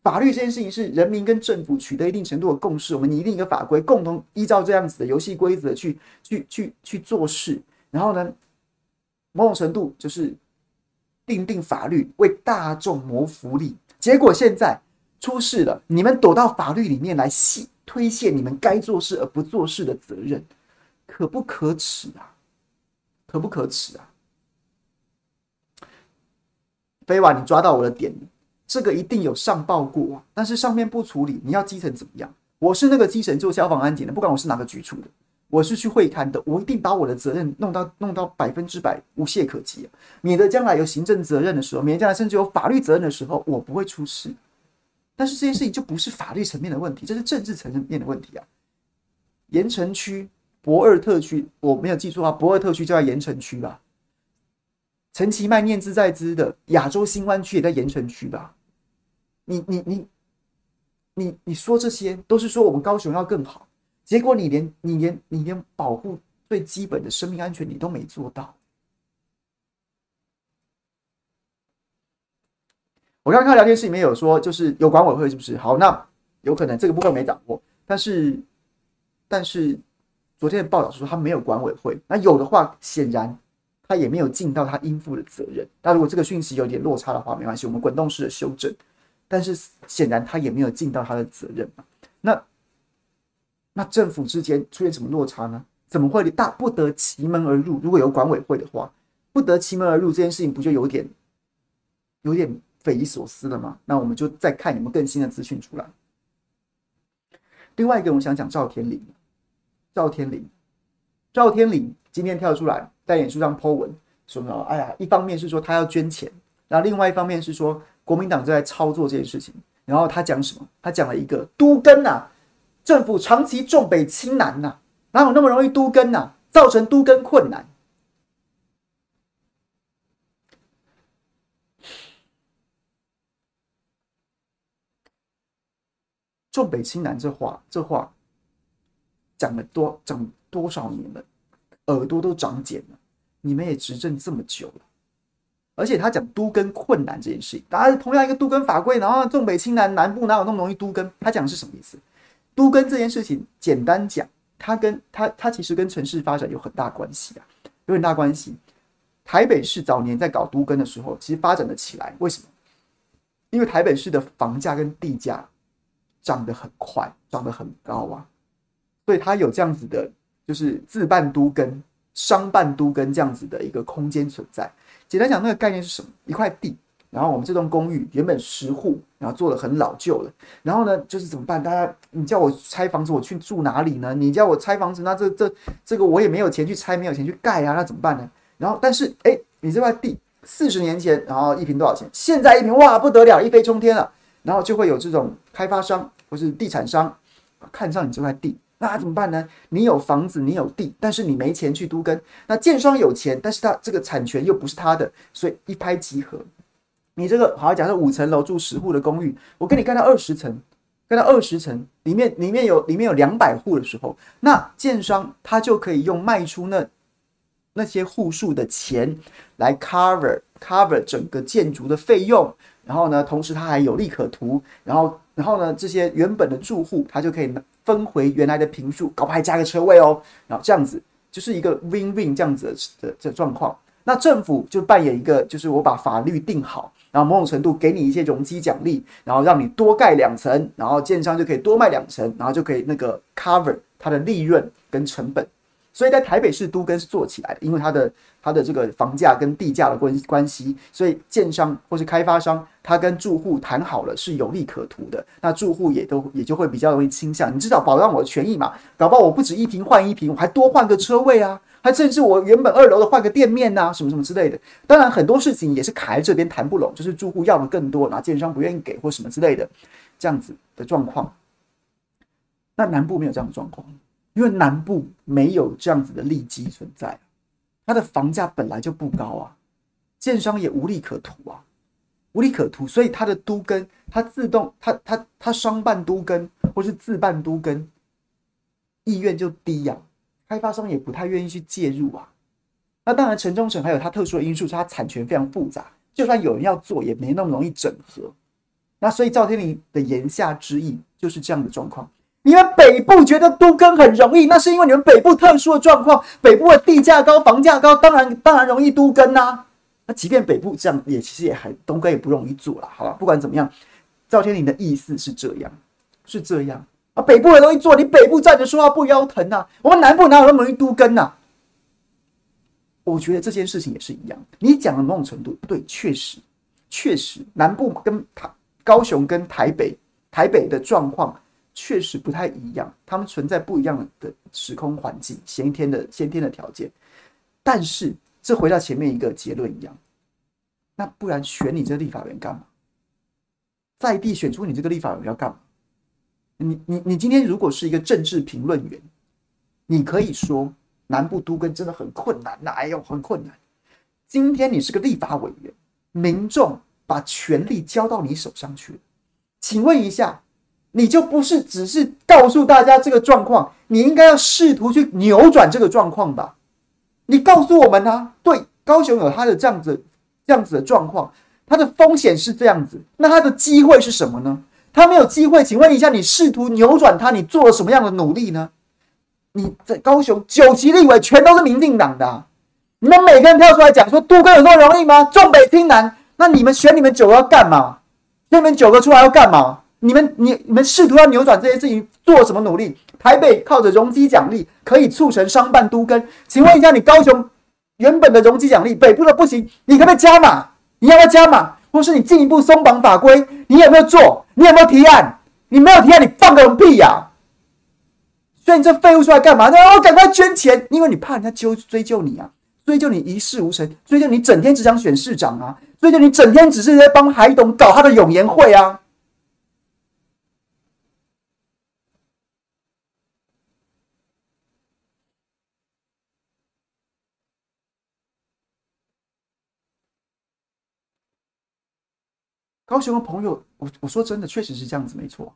法律这件事情是人民跟政府取得一定程度的共识，我们拟定一个法规，共同依照这样子的游戏规则去去去去做事。然后呢，某种程度就是。订定法律为大众谋福利，结果现在出事了，你们躲到法律里面来卸推卸你们该做事而不做事的责任，可不可耻啊？可不可耻啊？飞瓦，你抓到我的点，这个一定有上报过，但是上面不处理，你要基层怎么样？我是那个基层做消防安检的，不管我是哪个局处的。我是去会勘的，我一定把我的责任弄到弄到百分之百无懈可击，免得将来有行政责任的时候，免得将来甚至有法律责任的时候，我不会出事。但是这件事情就不是法律层面的问题，这是政治层面的问题啊。盐城区博二特区，我没有记错啊，驳二特区就在盐城区吧？陈其迈念兹在兹的亚洲新湾区也在盐城区吧？你你你你你说这些都是说我们高雄要更好。结果你连你连你连保护最基本的生命安全你都没做到。我刚刚看聊天室里面有说，就是有管委会是不是？好，那有可能这个部分没掌握，但是但是昨天的报道说他没有管委会，那有的话显然他也没有尽到他应负的责任。那如果这个讯息有点落差的话，没关系，我们滚动式的修正。但是显然他也没有尽到他的责任嘛。那。那政府之间出现什么落差呢？怎么会大不得其门而入？如果有管委会的话，不得其门而入这件事情不就有点有点匪夷所思了吗？那我们就再看有没有更新的资讯出来。另外一个，我想讲赵天林，赵天麟，赵天麟今天跳出来在演说上 po 文，说什么？哎呀，一方面是说他要捐钱，然后另外一方面是说国民党正在操作这件事情。然后他讲什么？他讲了一个都更啊。政府长期重北轻南呐，哪有那么容易都更呐？造成都更困难。重北轻南这话，这话讲了多长多少年了，耳朵都长茧了。你们也执政这么久了，而且他讲都跟困难这件事情，大家同样一个都更法规，然后重北轻南，南部哪有那么容易都更？他讲的是什么意思？都跟这件事情，简单讲，它跟它它其实跟城市发展有很大关系啊，有很大关系。台北市早年在搞都更的时候，其实发展的起来，为什么？因为台北市的房价跟地价涨得很快，涨得很高啊，所以它有这样子的，就是自办都跟、商办都跟这样子的一个空间存在。简单讲，那个概念是什么？一块地。然后我们这栋公寓原本十户，然后做的很老旧了。然后呢，就是怎么办？大家，你叫我拆房子，我去住哪里呢？你叫我拆房子，那这这这个我也没有钱去拆，没有钱去盖啊，那怎么办呢？然后，但是哎，你这块地四十年前，然后一平多少钱？现在一平哇不得了，一飞冲天了。然后就会有这种开发商或是地产商看上你这块地，那怎么办呢？你有房子，你有地，但是你没钱去都跟。那建商有钱，但是他这个产权又不是他的，所以一拍即合。你这个好，假设五层楼住十户的公寓，我跟你盖到二十层，盖到二十层，里面里面有里面有两百户的时候，那建商他就可以用卖出那那些户数的钱来 cover cover 整个建筑的费用，然后呢，同时他还有利可图，然后然后呢，这些原本的住户他就可以分回原来的平数，搞不好还加个车位哦，然后这样子就是一个 win win 这样子的的的状况。那政府就扮演一个，就是我把法律定好。然后某种程度给你一些容积奖励，然后让你多盖两层，然后建商就可以多卖两层，然后就可以那个 cover 它的利润跟成本。所以在台北市都更是做起来的，因为它的它的这个房价跟地价的关关系，所以建商或是开发商他跟住户谈好了是有利可图的，那住户也都也就会比较容易倾向，你至少保障我的权益嘛，搞不好我不止一平换一平，我还多换个车位啊。还甚至我原本二楼的换个店面呐、啊，什么什么之类的。当然很多事情也是卡在这边谈不拢，就是住户要的更多，然后建商不愿意给或什么之类的，这样子的状况。那南部没有这样的状况，因为南部没有这样子的利基存在，它的房价本来就不高啊，建商也无利可图啊。无利可图，所以它的都更，它自动，它它它双办都更或是自办都更，意愿就低呀、啊，开发商也不太愿意去介入啊。那当然，城中城还有它特殊的因素，是它产权非常复杂，就算有人要做，也没那么容易整合。那所以赵天麟的言下之意就是这样的状况。你们北部觉得都更很容易，那是因为你们北部特殊的状况，北部的地价高，房价高，当然当然容易都更呐。那即便北部这样，也其实也还东哥也不容易做了，好吧？不管怎么样，赵天林的意思是这样，是这样啊。北部很容易做，你北部站着说话不腰疼啊。我们南部哪有那么容易都更呐？我觉得这件事情也是一样，你讲的某种程度对，确实确实，南部跟台高雄跟台北台北的状况。确实不太一样，他们存在不一样的时空环境、先天的先天的条件。但是，这回到前面一个结论一样，那不然选你这个立法员干嘛？在地选出你这个立法员要干嘛？你你你今天如果是一个政治评论员，你可以说南部都跟真的很困难呐，哎呦，很困难。今天你是个立法委员，民众把权力交到你手上去了，请问一下。你就不是只是告诉大家这个状况，你应该要试图去扭转这个状况吧？你告诉我们啊，对，高雄有它的这样子、这样子的状况，它的风险是这样子，那它的机会是什么呢？它没有机会，请问一下，你试图扭转它，你做了什么样的努力呢？你在高雄九席立委全都是民进党的，你们每个人跳出来讲说杜哥有这么容易吗？重北轻南，那你们选你们九个要干嘛？选你们九个出来要干嘛？你们你你们试图要扭转这些事情，做什么努力？台北靠着容积奖励可以促成商办都跟，请问一下，你高雄原本的容积奖励，北部的不行，你可不可以加码？你要不要加码？或是你进一步松绑法规？你有没有做？你有没有提案？你没有提案，你放个屁呀、所以你这废物出来干嘛？那我赶快捐钱，因为你怕人家揪追究你啊，追究你一事无成，追究你整天只想选市长啊，追究你整天只是在帮海董搞他的永延会啊。高雄的朋友，我我说真的，确实是这样子，没错，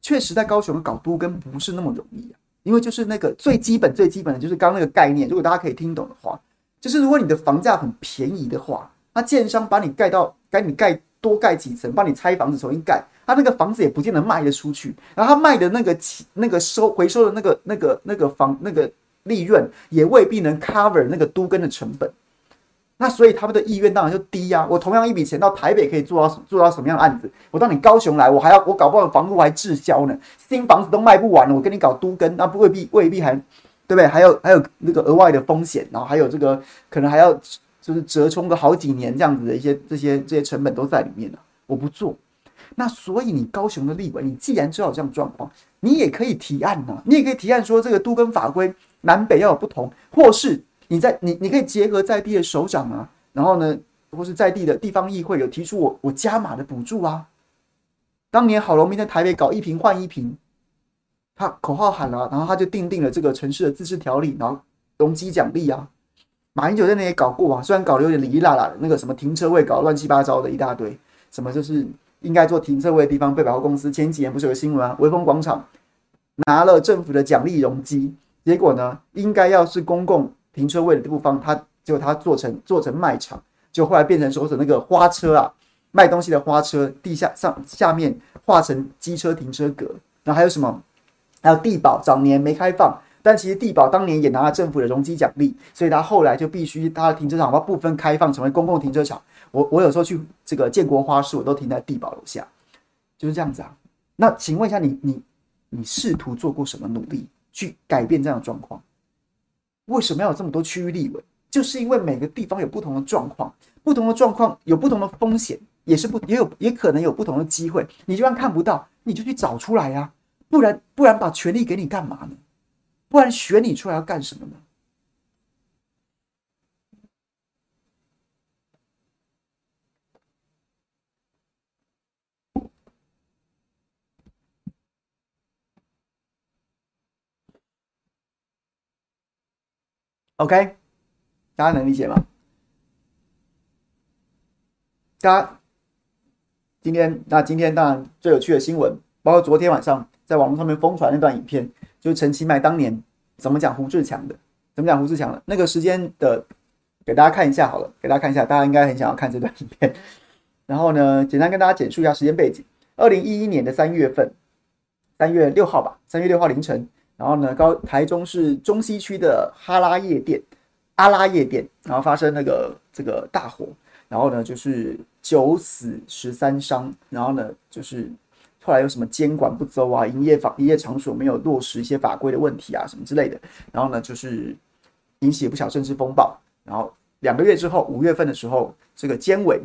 确实在高雄搞都更不是那么容易啊，因为就是那个最基本最基本的就是刚那个概念，如果大家可以听懂的话，就是如果你的房价很便宜的话，那建商把你盖到，该你盖多盖几层，帮你拆房子重新盖，他那个房子也不见得卖得出去，然后他卖的那个起那个收回收的那个那个那个房那个利润也未必能 cover 那个都更的成本。那所以他们的意愿当然就低呀、我同样一笔钱到台北可以做到做到什么样的案子？我到你高雄来，我还要我搞不好房屋还滞销呢，新房子都卖不完了，我跟你搞都更，那不未必未必还对不对？还有还有那个额外的风险，然后还有这个可能还要就是折冲个好几年这样子的一些这些这些成本都在里面了。我不做，那所以你高雄的立委，你既然知道有这样状况，你也可以提案呐、啊，你也可以提案说这个都跟法规南北要有不同，或是。你在你你可以结合在地的首长啊，然后呢，或是在地的地方议会有提出我我加码的补助啊。当年郝龙斌在台北搞一瓶换一瓶，他口号喊了，然后他就订定了这个城市的自治条例，然后容积奖励啊。马英九在那也搞过啊，虽然搞得有点里里啦啦的，那个什么停车位搞乱七八糟的一大堆，什么就是应该做停车位的地方被百货公司前几年不是有个新闻啊，微风广场拿了政府的奖励容积，结果呢，应该要是公共。停车位的地方，他就他做成做成卖场，就后来变成说是那个花车啊，卖东西的花车，地下上下面画成机车停车格，然后还有什么？还有地保早年没开放，但其实地保当年也拿了政府的容积奖励，所以他后来就必须他的停车场把部分开放成为公共停车场。我我有时候去这个建国花市，我都停在地保楼下，就是这样子啊。那请问一下你，你你你试图做过什么努力去改变这样的状况？为什么要有这么多区域立委？就是因为每个地方有不同的状况，不同的状况有不同的风险，也是不也有也可能有不同的机会。你就算看不到，你就去找出来呀、啊，不然不然把权力给你干嘛呢？不然选你出来要干什么呢？OK，大家能理解吗？大家今天那今天当然最有趣的新闻，包括昨天晚上在网络上面疯传那段影片，就是陈其迈当年怎么讲胡志强的，怎么讲胡志强的那个时间的，给大家看一下好了，给大家看一下，大家应该很想要看这段影片。然后呢，简单跟大家简述一下时间背景：二零一一年的三月份，三月六号吧，三月六号凌晨，然后呢，高台中市中西区的哈拉夜店，阿拉夜店，然后发生那个这个大火，然后呢，就是九死十三伤，然后呢，就是后来有什么监管不周啊，营业法营业场所没有落实一些法规的问题啊，什么之类的，然后呢，就是引起不小政治风暴，然后两个月之后，五月份的时候，这个监委。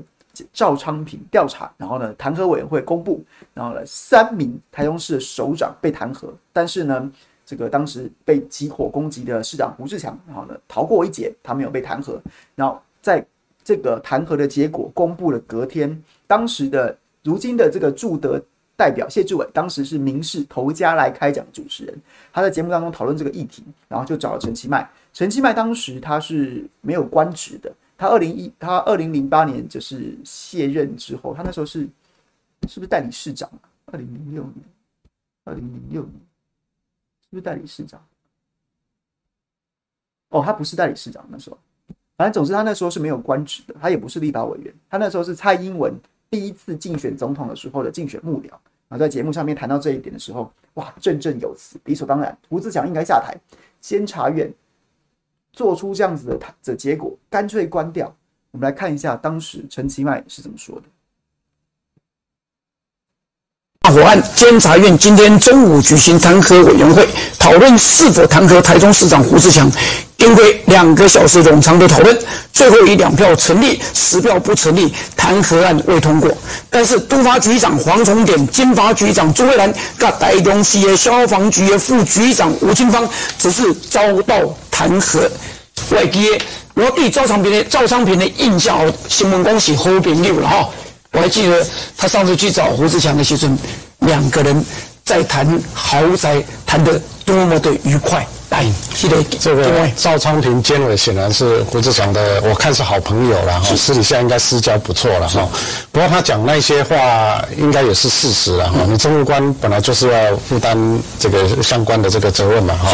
赵昌平调查，然后呢，弹劾委员会公布，然后呢，三名台中市首长被弹劾，但是呢，这个当时被集火攻击的市长胡志强，然后呢，逃过一劫，他没有被弹劾。然后在这个弹劾的结果公布了隔天，当时的如今的这个驻德代表谢志伟，当时是民事头家来开讲主持人，他在节目当中讨论这个议题，然后就找了陈其迈，陈其迈当时他是没有官职的。他二零一，他二零零八年就是卸任之后，他那时候是是不是代理市长？二零零六年，二零零六年不是代理市长？哦，他不是代理市长那时候，反正总之他那时候是没有官职的，他也不是立法委员，他那时候是蔡英文第一次竞选总统的时候的竞选幕僚。然后在节目上面谈到这一点的时候，哇，振振有词，理所当然，胡志强应该下台，监察院。做出这样子的的结果，干脆关掉。我们来看一下当时陈其迈是怎么说的。大火案，监察院今天中午举行弹劾委员会，讨论是否弹劾台中市长胡志强。经过两个小时冗长的讨论，最后以两票成立，十票不成立，弹劾案未通过。但是督发局长黄崇典、经发局长朱慧兰、跟台中市的消防局的副局长吴清芳只是遭到弹劾。外界我对赵昌平的赵昌平的印象，新闻恭喜好朋友了哈。我还记得他上次去找胡志强的时候，两个人在谈豪宅，谈得多么的愉快。哎，这个赵昌平监委显然是胡志强的，我看是好朋友了哈，私底下应该私交不错了哈。不过他讲那些话应该也是事实了哈。你政务官本来就是要负担这个相关的这个责任嘛哈。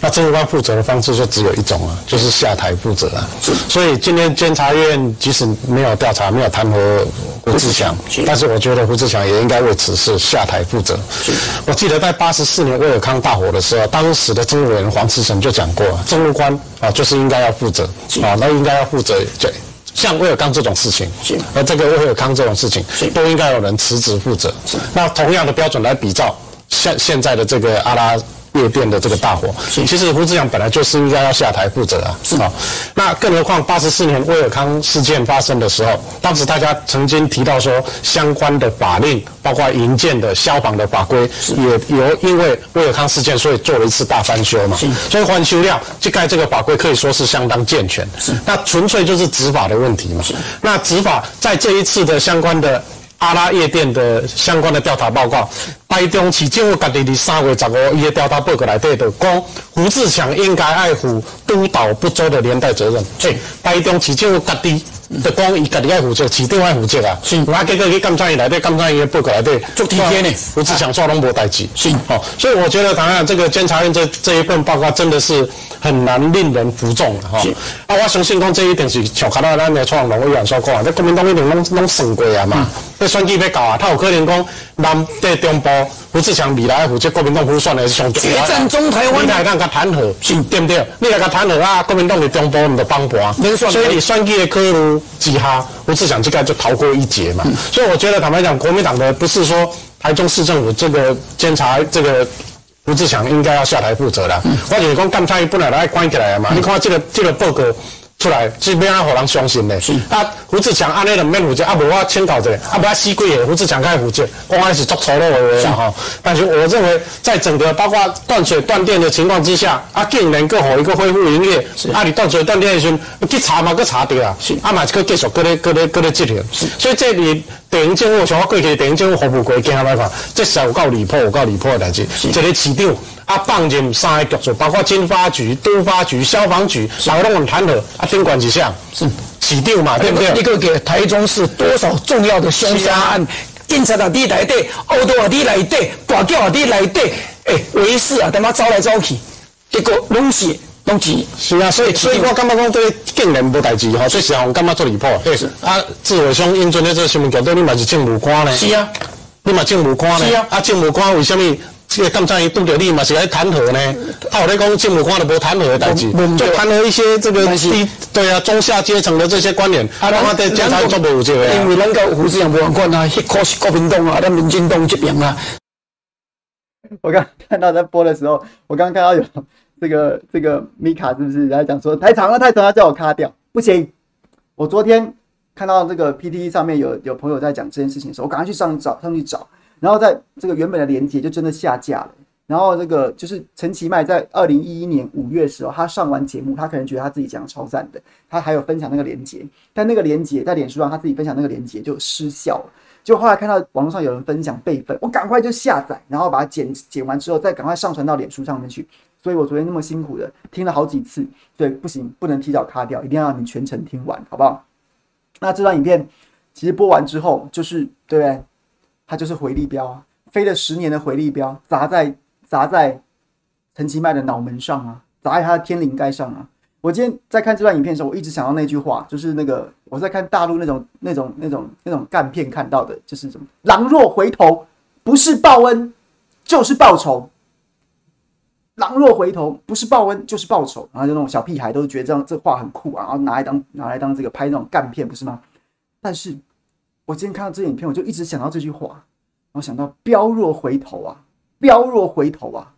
那政务官负责的方式就只有一种啊，就是下台负责啊。所以今天监察院即使没有调查，没有弹劾胡志强，但是我觉得胡志强也应该为此事下台负责。我记得在八十四年威尔康大火的时候，当时的政务委员。黄慈诚就讲过了，政务官啊，就是应该要负责啊，那应该要负责，对，像威尔康这种事情，而这个威尔康这种事情，都应该有人辞职负责。那同样的标准来比照现现在的这个阿拉。夜店的这个大火，其实胡志强本来就是应该要下台负责啊，是啊。那更何况八十四年威尔康事件发生的时候，当时大家曾经提到说，相关的法令，包括营建的消防的法规，也由因为威尔康事件，所以做了一次大翻修嘛。所以翻修料，这盖这个法规可以说是相当健全。是，那纯粹就是执法的问题嘛。那执法在这一次的相关的。阿拉夜店的相关的调查报告，台中市政府家己伫三月十五伊的调查报告内底就讲，胡志强应该爱负督导不周的连带责任。所以台中市政府家己就讲伊家己爱负责，市长爱负责啊。是，那结果去监察院内底监察院的报告内底做体贴呢，我只想说拢无代志。是，哦，所以我觉得当然这个监察院这这一份报告真的是很难令人服众哈。是，啊，我相信讲这一点是像看到咱的蔡英文委员所讲啊，这国民党一定拢拢算过啊嘛。嗯选举要搞啊，他有可能讲南对中部胡志强未来负责国民党补选的是上决战中台湾，你来让他弹劾，是对不对？你来甲弹劾啊，国民党的中部你就帮盘，所以你选举的考虑之下，胡志强这个就逃过一劫嘛。嗯、所以我觉得坦白讲，国民党的不是说台中市政府这个监察这个胡志强应该要下台负责了，嗯、我就是讲监察院本来来关起来嘛，嗯、你看这个这个报告。出来，这边要让人相信的。是啊，胡志强安尼就免负责，啊，无我请教者，啊，不要死鬼的，胡志强该负责，我还是做错了的哈。但是我认为，在整个包括断水断电的情况之下，啊，竟然搁好一个恢复营业，是啊，你断水断电的时候，去查嘛，去查对啊，啊嘛，去继续搁咧搁咧搁咧执行。所以这里地方政府像我过去地方政府服务过，经下来看，这是有够离谱，有够离谱的代志。一，个市长。啊，放任三个局处，包括经发局、都发局、消防局，然后让我们弹劾啊，顶管一下是起掉嘛，对不对？一个给台中市多少重要的凶杀案警察啊，你来底，奥多啊，你来底，大叫啊，你来底，诶，维士啊，他妈走来走去，结果拢是拢是。是啊，所以所以我感觉讲这个竟然无代志吼，所以实际上感觉做离谱。对，啊，志伟兄英俊的这个新闻角度，你嘛是政务官呢？是啊，你嘛政务官呢？是啊，啊，政务官为什么？这个刚才伊拄着你嘛是来弹劾呢？他有咧讲政务官都无弹劾的代志，就弹劾一些这个低对啊中下阶层的这些官员。啊，他的检察做不有这个因为咱个胡志强无管啊，迄个是国民党啊，咱民进党这边啊。我刚看到在播的时候，我刚看到有这个这个米卡是不是在讲说太长了太长了，叫我卡掉，不行。我昨天看到这个 PTT 上面有有朋友在讲这件事情的时候，我赶快去上找上去找。然后在这个原本的连接就真的下架了。然后这个就是陈其迈在二零一一年五月的时候，他上完节目，他可能觉得他自己讲的超赞的，他还有分享那个连接，但那个连接在脸书上他自己分享那个连接就失效了。就后来看到网络上有人分享备份，我赶快就下载，然后把它剪剪完之后再赶快上传到脸书上面去。所以我昨天那么辛苦的听了好几次，对，不行，不能提早卡掉，一定要让你全程听完，好不好？那这段影片其实播完之后，就是对不对？它就是回力镖啊，飞了十年的回力镖砸在砸在陈其迈的脑门上啊，砸在他的天灵盖上啊。我今天在看这段影片的时候，我一直想到那句话，就是那个我在看大陆那种那种那种那种干片看到的，就是什么“狼若回头，不是报恩就是报仇”。狼若回头，不是报恩就是报仇。然后就那种小屁孩都觉得这样这话很酷啊，然后拿来当拿来当这个拍那种干片，不是吗？但是。我今天看到这影片，我就一直想到这句话，我想到“彪若回头啊，彪若回头啊，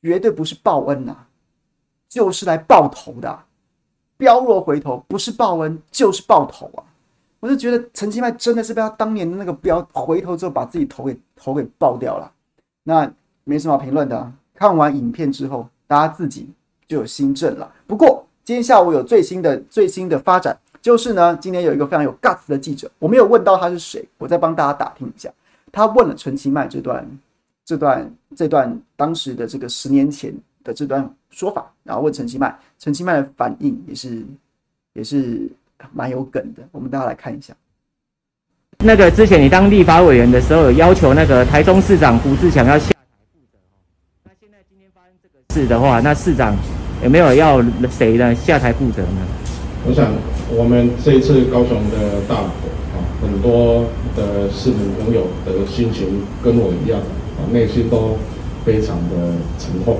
绝对不是报恩呐、啊，就是来报头的、啊。镖若回头，不是报恩就是报头啊！我就觉得陈其迈真的是被他当年的那个彪回头之后，把自己头给头给爆掉了。那没什么好评论的、看完影片之后，大家自己就有心证了。不过今天下午有最新的最新的发展。就是呢，今天有一个非常有 guts 的记者，我没有问到他是谁，我再帮大家打听一下。他问了陈其迈这段、这段、这段当时的这个十年前的这段说法，然后问陈其迈，陈其迈的反应也是也是蛮有梗的。我们大家来看一下。那个之前你当立法委员的时候，有要求那个台中市长胡志强要下台负责哦。那现在今天是的话，那市长有没有要谁呢下台负责呢？我想。我们这一次高雄的大火啊，很多的市民朋友的心情跟我一样啊，内心都非常的沉痛。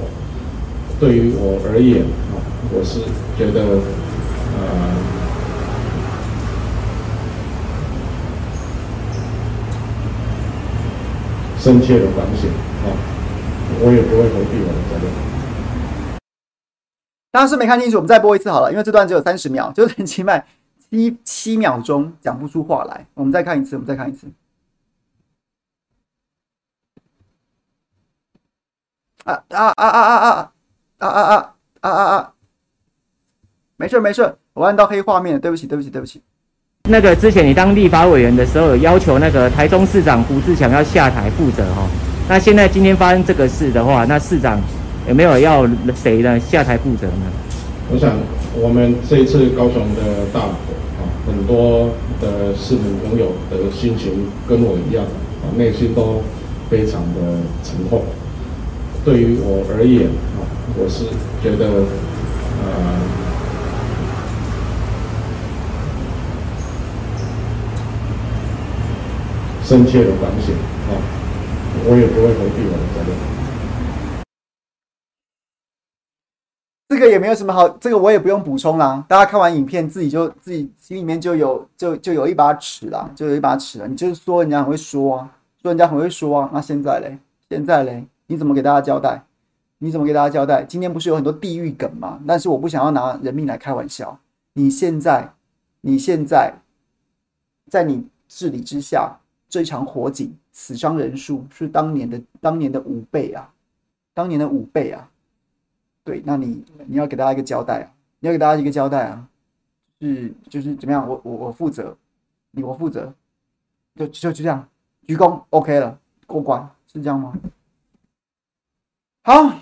对于我而言啊，我是觉得呃深切的反省啊，我也不会回避我的责任。当时没看清楚，我们再播一次好了，因为这段只有三十秒，就是陈其迈七七秒钟讲不出话来。我们再看一次，我们再看一次。啊啊啊啊啊啊啊啊啊啊啊啊！没事没事，我按到黑画面，对不起对不起对不起。那个之前你当立法委员的时候，有要求那个台中市长胡志强要下台负责哈。那现在今天发生这个事的话，那市长。有没有要谁呢下台负责呢？我想，我们这一次高雄的大火啊，很多的市民朋友的心情跟我一样啊，内心都非常的沉痛。对于我而言啊，我是觉得呃，深切的反省啊，我也不会回避我的责任。这个也没有什么好，这个我也不用补充啦。大家看完影片，自己就自己心里面就有就就有一把尺啦，就有一把尺了。你就是说人家很会说啊，说人家很会说啊。那现在嘞，现在嘞，你怎么给大家交代？你怎么给大家交代？今天不是有很多地狱梗吗？但是我不想要拿人命来开玩笑。你现在，你现在，在你治理之下，这场火警死伤人数是当年的当年的五倍啊，当年的五倍啊。对，那你你要给大家一个交代啊，你要给大家一个交代啊，是就是怎么样？我我我负责，你我负责，就就就这样，鞠躬 OK 了，过关是这样吗？好，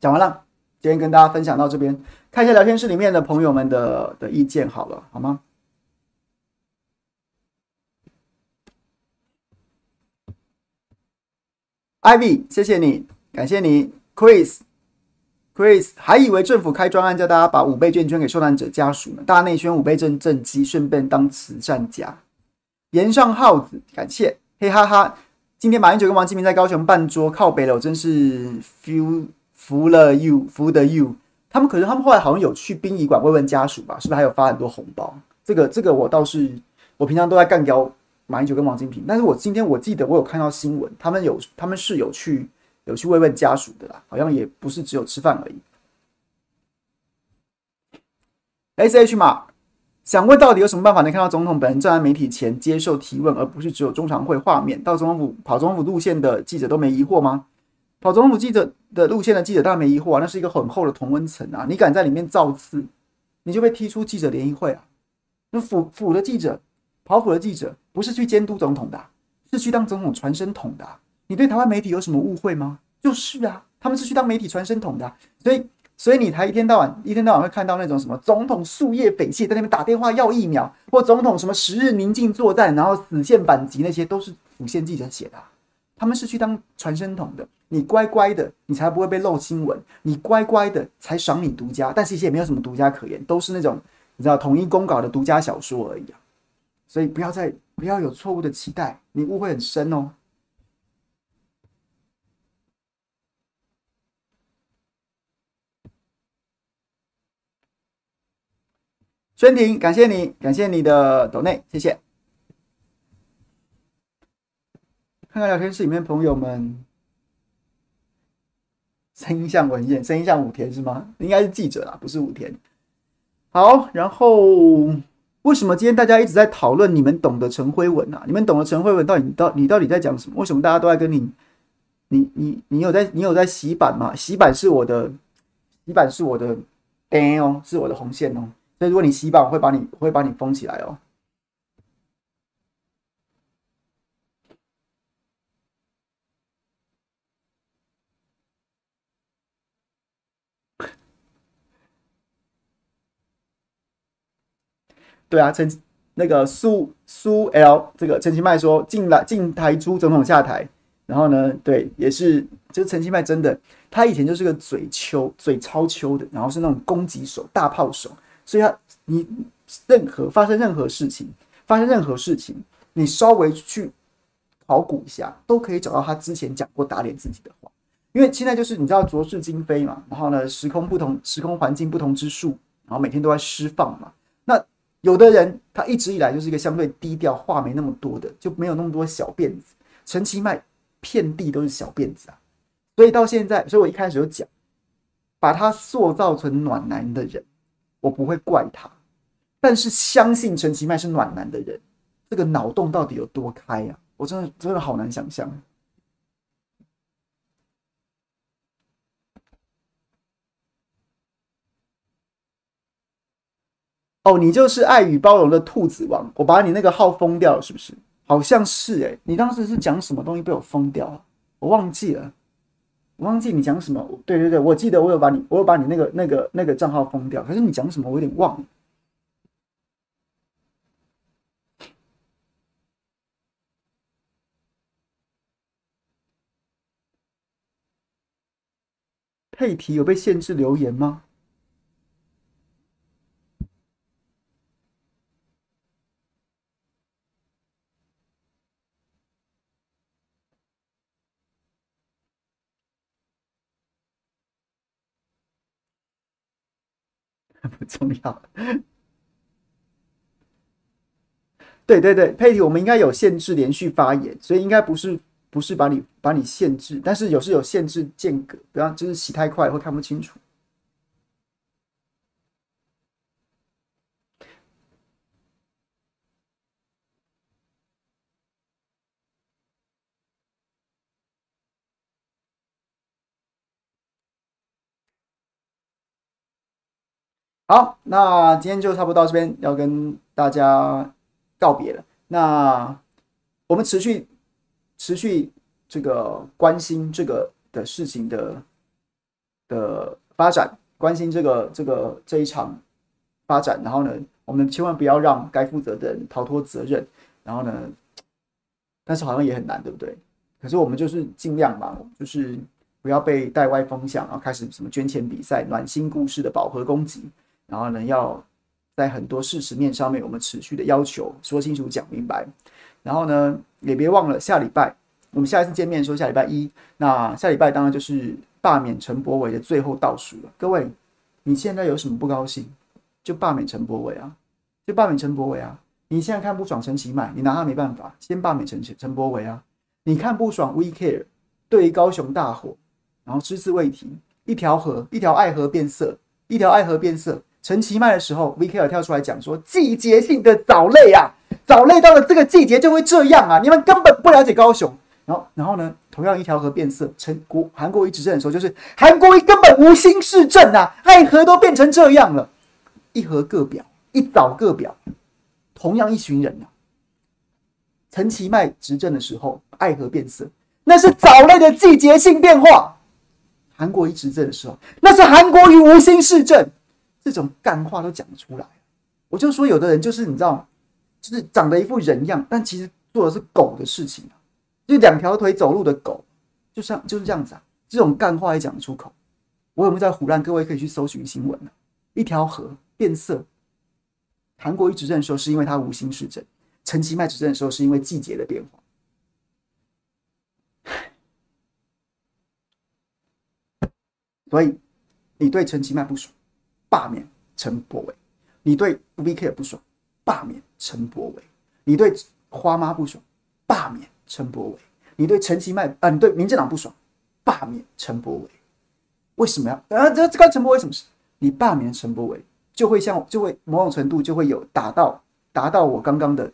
讲完了，今天跟大家分享到这边，看一下聊天室里面的朋友们的的意见好了，好吗？Ivy，谢谢你，感谢你，，Chris，Chris，还以为政府开专案叫大家把五倍券捐给受难者家属呢，大内宣五倍正正机，顺便当慈善家。岩上耗子，感谢，嘿哈哈。今天马英九跟王金平在高雄办桌靠北了，我真是 feel 服了 you，服的 you。他们可是他们后来好像有去殡仪馆慰问家属吧？是不是还有发很多红包？这个这个我倒是，我平常都在干掉马英九跟王金平，但是我今天我记得我有看到新闻，他们有他们是有去有去慰问家属的啦，好像也不是只有吃饭而已。S H 嘛。想问到底有什么办法能看到总统本人站在媒体前接受提问，而不是只有中常会画面？到总统府跑总统府路线的记者都没疑惑吗？跑总统府记者的路线的记者当然没疑惑啊，那是一个很厚的同温层啊！你敢在里面造次，你就被踢出记者联谊会啊！那府府的记者，跑府的记者不是去监督总统的，是去当总统传声筒的。你对台湾媒体有什么误会吗？就是啊，他们是去当媒体传声筒的，所以。所以你才一天到晚一天到晚会看到那种什么总统夙夜匪懈在那边打电话要疫苗，或总统什么十日宁静作战，然后死线反击，那些都是府线记者写的，他们是去当传声筒的。你乖乖的，你才不会被漏新闻；你乖乖的，才赏你独家。但其实也没有什么独家可言，都是那种你知道统一公稿的独家小说而已啊。所以不要再不要有错误的期待，你误会很深哦。宣婷，感谢你，感谢你的抖内，谢谢。看看聊天室里面朋友们，声音像文彦，声音像武田是吗？应该是记者啦，不是武田。好，然后为什么今天大家一直在讨论你们懂得陈辉文啊？你们懂得陈辉文到底到你到底在讲什么？为什么大家都在跟你？你你你有在你有在洗版吗？洗版是我的，洗版是我的，灯哦，是我的红线哦。所以如果你洗版，我会把你会把你封起来哦。对啊，陈那个苏苏 L 这个陈其迈说进来进台朱总统下台，然后呢，对，也是就是陈其迈真的，他以前就是个嘴秋嘴超秋的，然后是那种攻击手大炮手。所以他，你任何发生任何事情，发生任何事情，你稍微去考古一下，都可以找到他之前讲过打脸自己的话。因为现在就是你知道浊世今非嘛，然后呢，时空不同，时空环境不同之数，然后每天都在释放嘛。那有的人他一直以来就是一个相对低调、话没那么多的，就没有那么多小辫子。陈其迈遍地都是小辫子啊，所以到现在，所以我一开始就讲，把他塑造成暖男的人。我不会怪他，但是相信陈其迈是暖男的人，这个脑洞到底有多开呀？我真的真的好难想象。哦，你就是爱与包容的兔子王，我把你那个号封掉了，是不是？好像是诶，你当时是讲什么东西被我封掉了？我忘记了。我忘记你讲什么，对对对，我记得我有把你，我有把你那个那个那个账号封掉，可是你讲什么我有点忘了。配提有被限制留言吗？不重要。对对对，佩蒂，我们应该有限制连续发言，所以应该不是不是把你把你限制，但是有时有限制间隔，不要就是洗太快会看不清楚。好，那今天就差不多到这边，要跟大家告别了。那我们持续持续这个关心这个的事情的的发展，关心这个这个这一场发展。然后呢，我们千万不要让该负责的人逃脱责任。然后呢，但是好像也很难，对不对？可是我们就是尽量嘛，就是不要被带歪风向，然后开始什么捐钱比赛、暖心故事的饱和攻击，然后呢，要在很多事实面上面，我们持续的要求说清楚、讲明白。然后呢，也别忘了下礼拜我们下一次见面说下礼拜一，那下礼拜当然就是罢免陈柏惟的最后倒数了。各位，你现在有什么不高兴？就罢免陈柏惟啊，就罢免陈柏惟啊！你现在看不爽陈其迈，你拿他没办法，先罢免陈陈柏惟啊！你看不爽 We Care 对于高雄大火，然后只字未提，一条河一条爱河变色，一条爱河变色。陈其迈的时候，We Care 跳出来讲说季节性的藻类啊，藻类到了这个季节就会这样啊，你们根本不了解高雄。然后然后呢，同样一条河变色，陈国韩国瑜执政的时候，就是韩国瑜根本无心市政啊，爱河都变成这样了，一河各表，一藻各表，同样一群人啊。陈其迈执政的时候，爱河变色，那是藻类的季节性变化；韩国瑜执政的时候，那是韩国瑜无心市政。这种干话都讲出来，我就说有的人就是你知道，就是长得一副人样，但其实做的是狗的事情啊，就两条腿走路的狗，就像就是这样子啊。这种干话也讲得出口，我有没有在唬烂？各位可以去搜寻新闻啊。一条河变色，韩国瑜执政的时候是因为他无心市政。陈其迈执政的时候，是因为季节的变化，所以你对陈其迈不爽，罢免陈柏伟；你对 VK 不爽，罢免陈柏伟；你对花妈不爽，罢免陈柏伟；你对陈其迈啊，你对民进党不爽，罢免陈柏伟。为什么要啊？这这关陈柏惟什么事？你罢免陈柏伟，就会像就会某种程度就会有达到达到我刚刚的。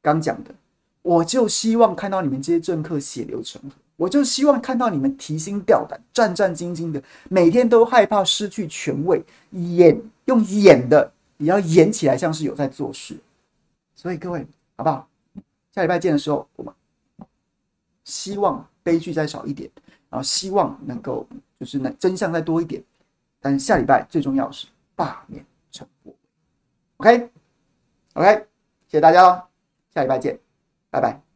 刚讲的，我就希望看到你们这些政客血流成河，我就希望看到你们提心吊胆、战战兢兢的，每天都害怕失去权位，演用演的也要演起来像是有在做事。所以各位，好不好？下礼拜见的时候，我们希望悲剧再少一点，然后希望能够就是能真相再多一点。但是下礼拜最重要是罢免陈柏惟。OK，OK，谢谢大家喽。下礼拜见，拜拜。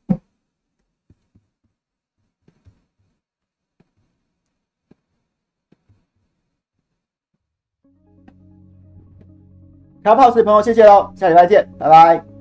开 pose 的朋友，谢谢喽，下礼拜见，拜拜。